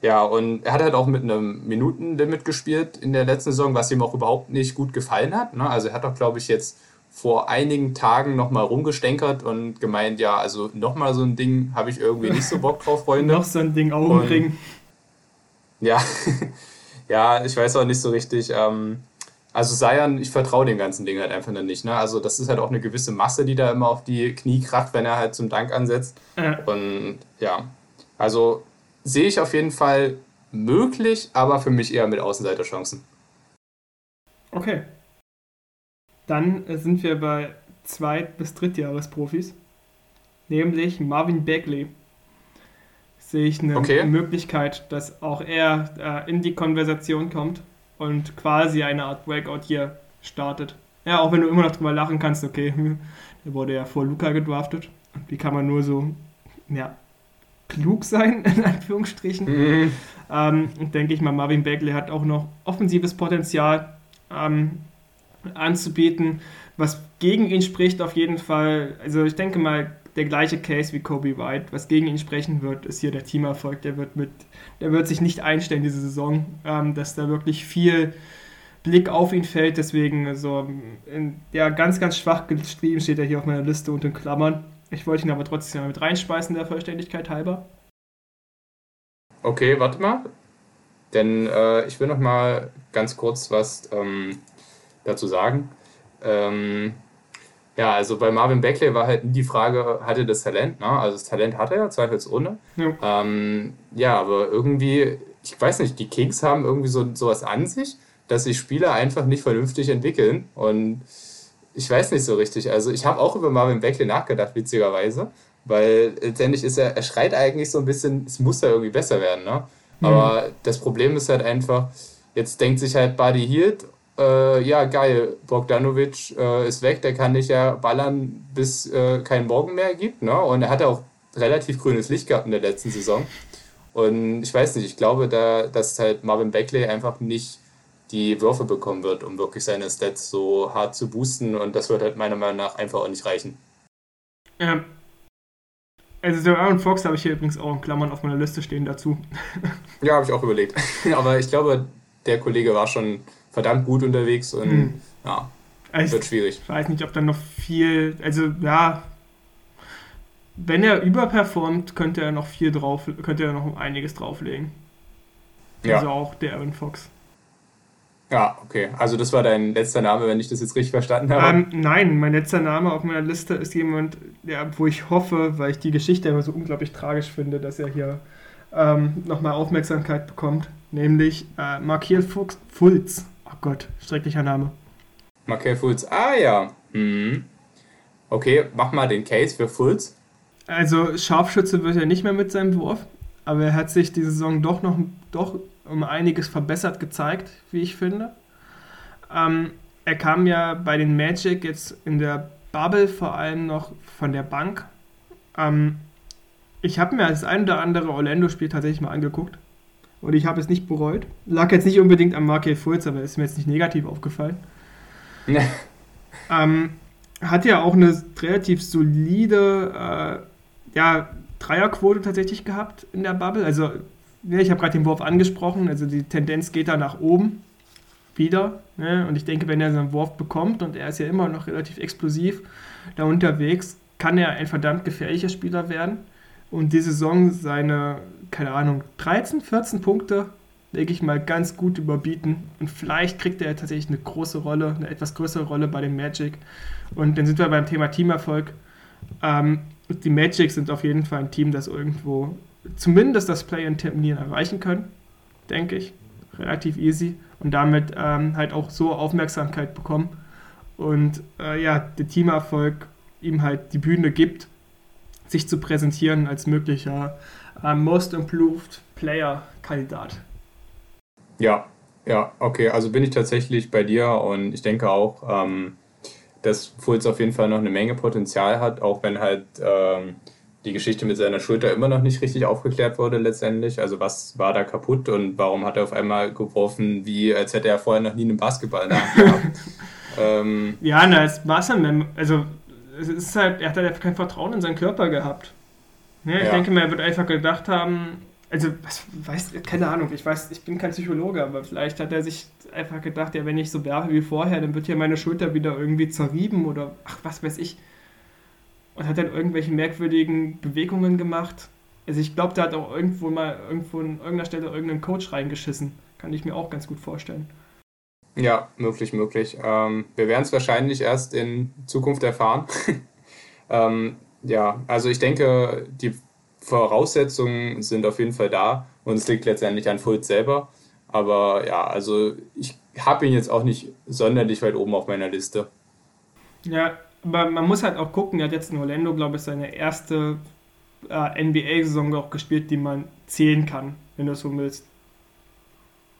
ja, und er hat halt auch mit einem Minutenlimit gespielt in der letzten Saison, was ihm auch überhaupt nicht gut gefallen hat. Ne? Also er hat auch, glaube ich, jetzt vor einigen Tagen nochmal rumgestänkert und gemeint, ja, also nochmal so ein Ding habe ich irgendwie nicht so Bock drauf, (laughs) Freunde. Noch so ein Ding Augenring. Ja, (laughs) ja, ich weiß auch nicht so richtig. Ähm, also Seiern, ich vertraue dem ganzen Ding halt einfach nicht. Ne? Also das ist halt auch eine gewisse Masse, die da immer auf die Knie kracht, wenn er halt zum Dank ansetzt. Ja. Und ja, also sehe ich auf jeden Fall möglich, aber für mich eher mit Außenseiterchancen. Okay. Dann sind wir bei Zweit- bis Drittjahresprofis, nämlich Marvin Bagley. Sehe ich eine okay. Möglichkeit, dass auch er äh, in die Konversation kommt und quasi eine Art Breakout hier startet. Ja, auch wenn du immer noch drüber lachen kannst, okay, (laughs) der wurde ja vor Luca gedraftet. Wie kann man nur so, ja, klug sein, (laughs) in Anführungsstrichen. Mhm. Ähm, denke ich mal, Marvin Bagley hat auch noch offensives Potenzial ähm, anzubieten, was gegen ihn spricht auf jeden Fall. Also ich denke mal, der gleiche Case wie Kobe White. Was gegen ihn sprechen wird, ist hier der Teamerfolg. Der wird mit, der wird sich nicht einstellen diese Saison, ähm, dass da wirklich viel Blick auf ihn fällt. Deswegen so, in, ja, ganz, ganz schwach geschrieben steht er hier auf meiner Liste unter Klammern. Ich wollte ihn aber trotzdem mal mit reinspeisen, der Vollständigkeit halber. Okay, warte mal. Denn äh, ich will noch mal ganz kurz was ähm, dazu sagen. Ähm, ja, also bei Marvin Beckley war halt die Frage, hatte das Talent? Ne? Also das Talent hat er ja, zweifelsohne. Ja. Ähm, ja, aber irgendwie, ich weiß nicht, die Kings haben irgendwie so sowas an sich, dass sich Spieler einfach nicht vernünftig entwickeln. Und ich weiß nicht so richtig. Also ich habe auch über Marvin Beckley nachgedacht, witzigerweise, weil letztendlich ist er, er schreit eigentlich so ein bisschen, es muss ja irgendwie besser werden, ne? Aber mhm. das Problem ist halt einfach, jetzt denkt sich halt Buddy Hield, äh, ja geil, Bogdanovic äh, ist weg, der kann nicht ja ballern, bis äh, kein Morgen mehr gibt, ne? Und er hatte auch relativ grünes Licht gehabt in der letzten Saison. Und ich weiß nicht, ich glaube, da, dass halt Marvin Beckley einfach nicht die Würfe bekommen wird, um wirklich seine Stats so hart zu boosten. Und das wird halt meiner Meinung nach einfach auch nicht reichen. Ja. Also der Aaron Fox habe ich hier übrigens auch in Klammern auf meiner Liste stehen dazu. (laughs) ja, habe ich auch überlegt. (laughs) Aber ich glaube, der Kollege war schon verdammt gut unterwegs und hm. ja, also wird schwierig. Ich weiß nicht, ob da noch viel, also ja, wenn er überperformt, könnte er noch viel drauf, könnte er noch einiges drauflegen. Ja. Also auch der Aaron Fox. Ja, okay. Also das war dein letzter Name, wenn ich das jetzt richtig verstanden habe. Ähm, nein, mein letzter Name auf meiner Liste ist jemand, ja, wo ich hoffe, weil ich die Geschichte immer so unglaublich tragisch finde, dass er hier ähm, nochmal Aufmerksamkeit bekommt, nämlich äh, Markiel Fulz. Oh Gott, schrecklicher Name. Markiel Fulz. Ah ja. Mhm. Okay, mach mal den Case für Fulz. Also Scharfschütze wird er nicht mehr mit seinem Wurf, aber er hat sich diese Saison doch noch doch um einiges verbessert gezeigt, wie ich finde. Ähm, er kam ja bei den Magic jetzt in der Bubble vor allem noch von der Bank. Ähm, ich habe mir das ein oder andere Orlando-Spiel tatsächlich mal angeguckt und ich habe es nicht bereut. Lag jetzt nicht unbedingt am Markel Fultz, aber ist mir jetzt nicht negativ aufgefallen. Nee. Ähm, hat ja auch eine relativ solide äh, ja, Dreierquote tatsächlich gehabt in der Bubble. Also ja, ich habe gerade den Wurf angesprochen, also die Tendenz geht da nach oben wieder. Ne? Und ich denke, wenn er seinen Wurf bekommt und er ist ja immer noch relativ explosiv da unterwegs, kann er ein verdammt gefährlicher Spieler werden. Und die Saison seine, keine Ahnung, 13, 14 Punkte, denke ich mal, ganz gut überbieten. Und vielleicht kriegt er tatsächlich eine große Rolle, eine etwas größere Rolle bei dem Magic. Und dann sind wir beim Thema Teamerfolg. Ähm, die Magic sind auf jeden Fall ein Team, das irgendwo zumindest das Play-in-Turnier erreichen können, denke ich. Relativ easy. Und damit ähm, halt auch so Aufmerksamkeit bekommen. Und äh, ja, der Teamerfolg ihm halt die Bühne gibt, sich zu präsentieren als möglicher Most Improved Player-Kandidat. Ja, ja, okay. Also bin ich tatsächlich bei dir und ich denke auch, ähm, dass Fulz auf jeden Fall noch eine Menge Potenzial hat, auch wenn halt ähm, die Geschichte mit seiner Schulter immer noch nicht richtig aufgeklärt wurde letztendlich. Also was war da kaputt und warum hat er auf einmal geworfen, wie als hätte er vorher noch nie einen Basketball gehabt. (laughs) ähm, ja, na, als Masterman, also es ist halt, er hat halt kein Vertrauen in seinen Körper gehabt. Ja, ich ja. denke mal, er wird einfach gedacht haben, also, was weiß, keine Ahnung, ich weiß, ich bin kein Psychologe, aber vielleicht hat er sich einfach gedacht, ja, wenn ich so werfe wie vorher, dann wird ja meine Schulter wieder irgendwie zerrieben oder ach, was weiß ich. Und hat dann irgendwelche merkwürdigen Bewegungen gemacht. Also ich glaube, der hat auch irgendwo mal irgendwo an irgendeiner Stelle irgendeinen Coach reingeschissen. Kann ich mir auch ganz gut vorstellen. Ja, möglich, möglich. Ähm, wir werden es wahrscheinlich erst in Zukunft erfahren. (laughs) ähm, ja, also ich denke, die Voraussetzungen sind auf jeden Fall da und es liegt letztendlich an Fultz selber. Aber ja, also ich habe ihn jetzt auch nicht sonderlich weit oben auf meiner Liste. Ja, aber man muss halt auch gucken, er hat jetzt in Orlando, glaube ich, seine erste äh, NBA-Saison auch gespielt, die man zählen kann, wenn du es so willst.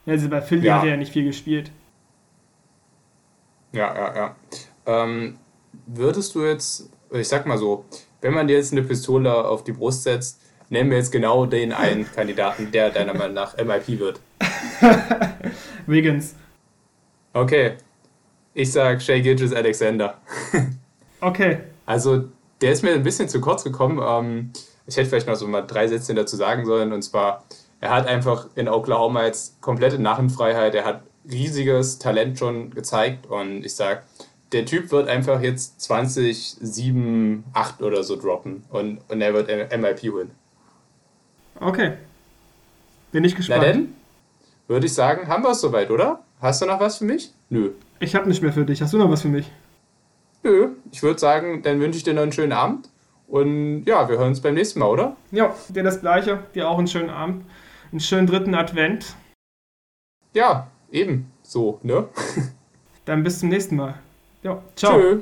Also bei Philly ja. hat er ja nicht viel gespielt. Ja, ja, ja. Ähm, würdest du jetzt, ich sag mal so, wenn man dir jetzt eine Pistole auf die Brust setzt, nennen wir jetzt genau den einen (laughs) Kandidaten, der deiner Meinung nach MIP wird. (laughs) Wiggins. Okay. Ich sag Shay Gilgis Alexander. (laughs) okay. Also, der ist mir ein bisschen zu kurz gekommen. Ähm, ich hätte vielleicht noch so mal drei Sätze dazu sagen sollen. Und zwar, er hat einfach in Oklahoma jetzt komplette Narrenfreiheit. Er hat riesiges Talent schon gezeigt. Und ich sag, der Typ wird einfach jetzt 20, 7, 8 oder so droppen. Und, und er wird MIP holen. Okay. Bin ich gespannt. Na denn, würde ich sagen, haben wir es soweit, oder? Hast du noch was für mich? Nö. Ich habe nicht mehr für dich. Hast du noch was für mich? Nö. Ich würde sagen, dann wünsche ich dir noch einen schönen Abend. Und ja, wir hören uns beim nächsten Mal, oder? Ja, dir das Gleiche. Dir auch einen schönen Abend. Einen schönen dritten Advent. Ja, eben. So, ne? (laughs) Dann bis zum nächsten Mal. Ja, ciao. Tschö.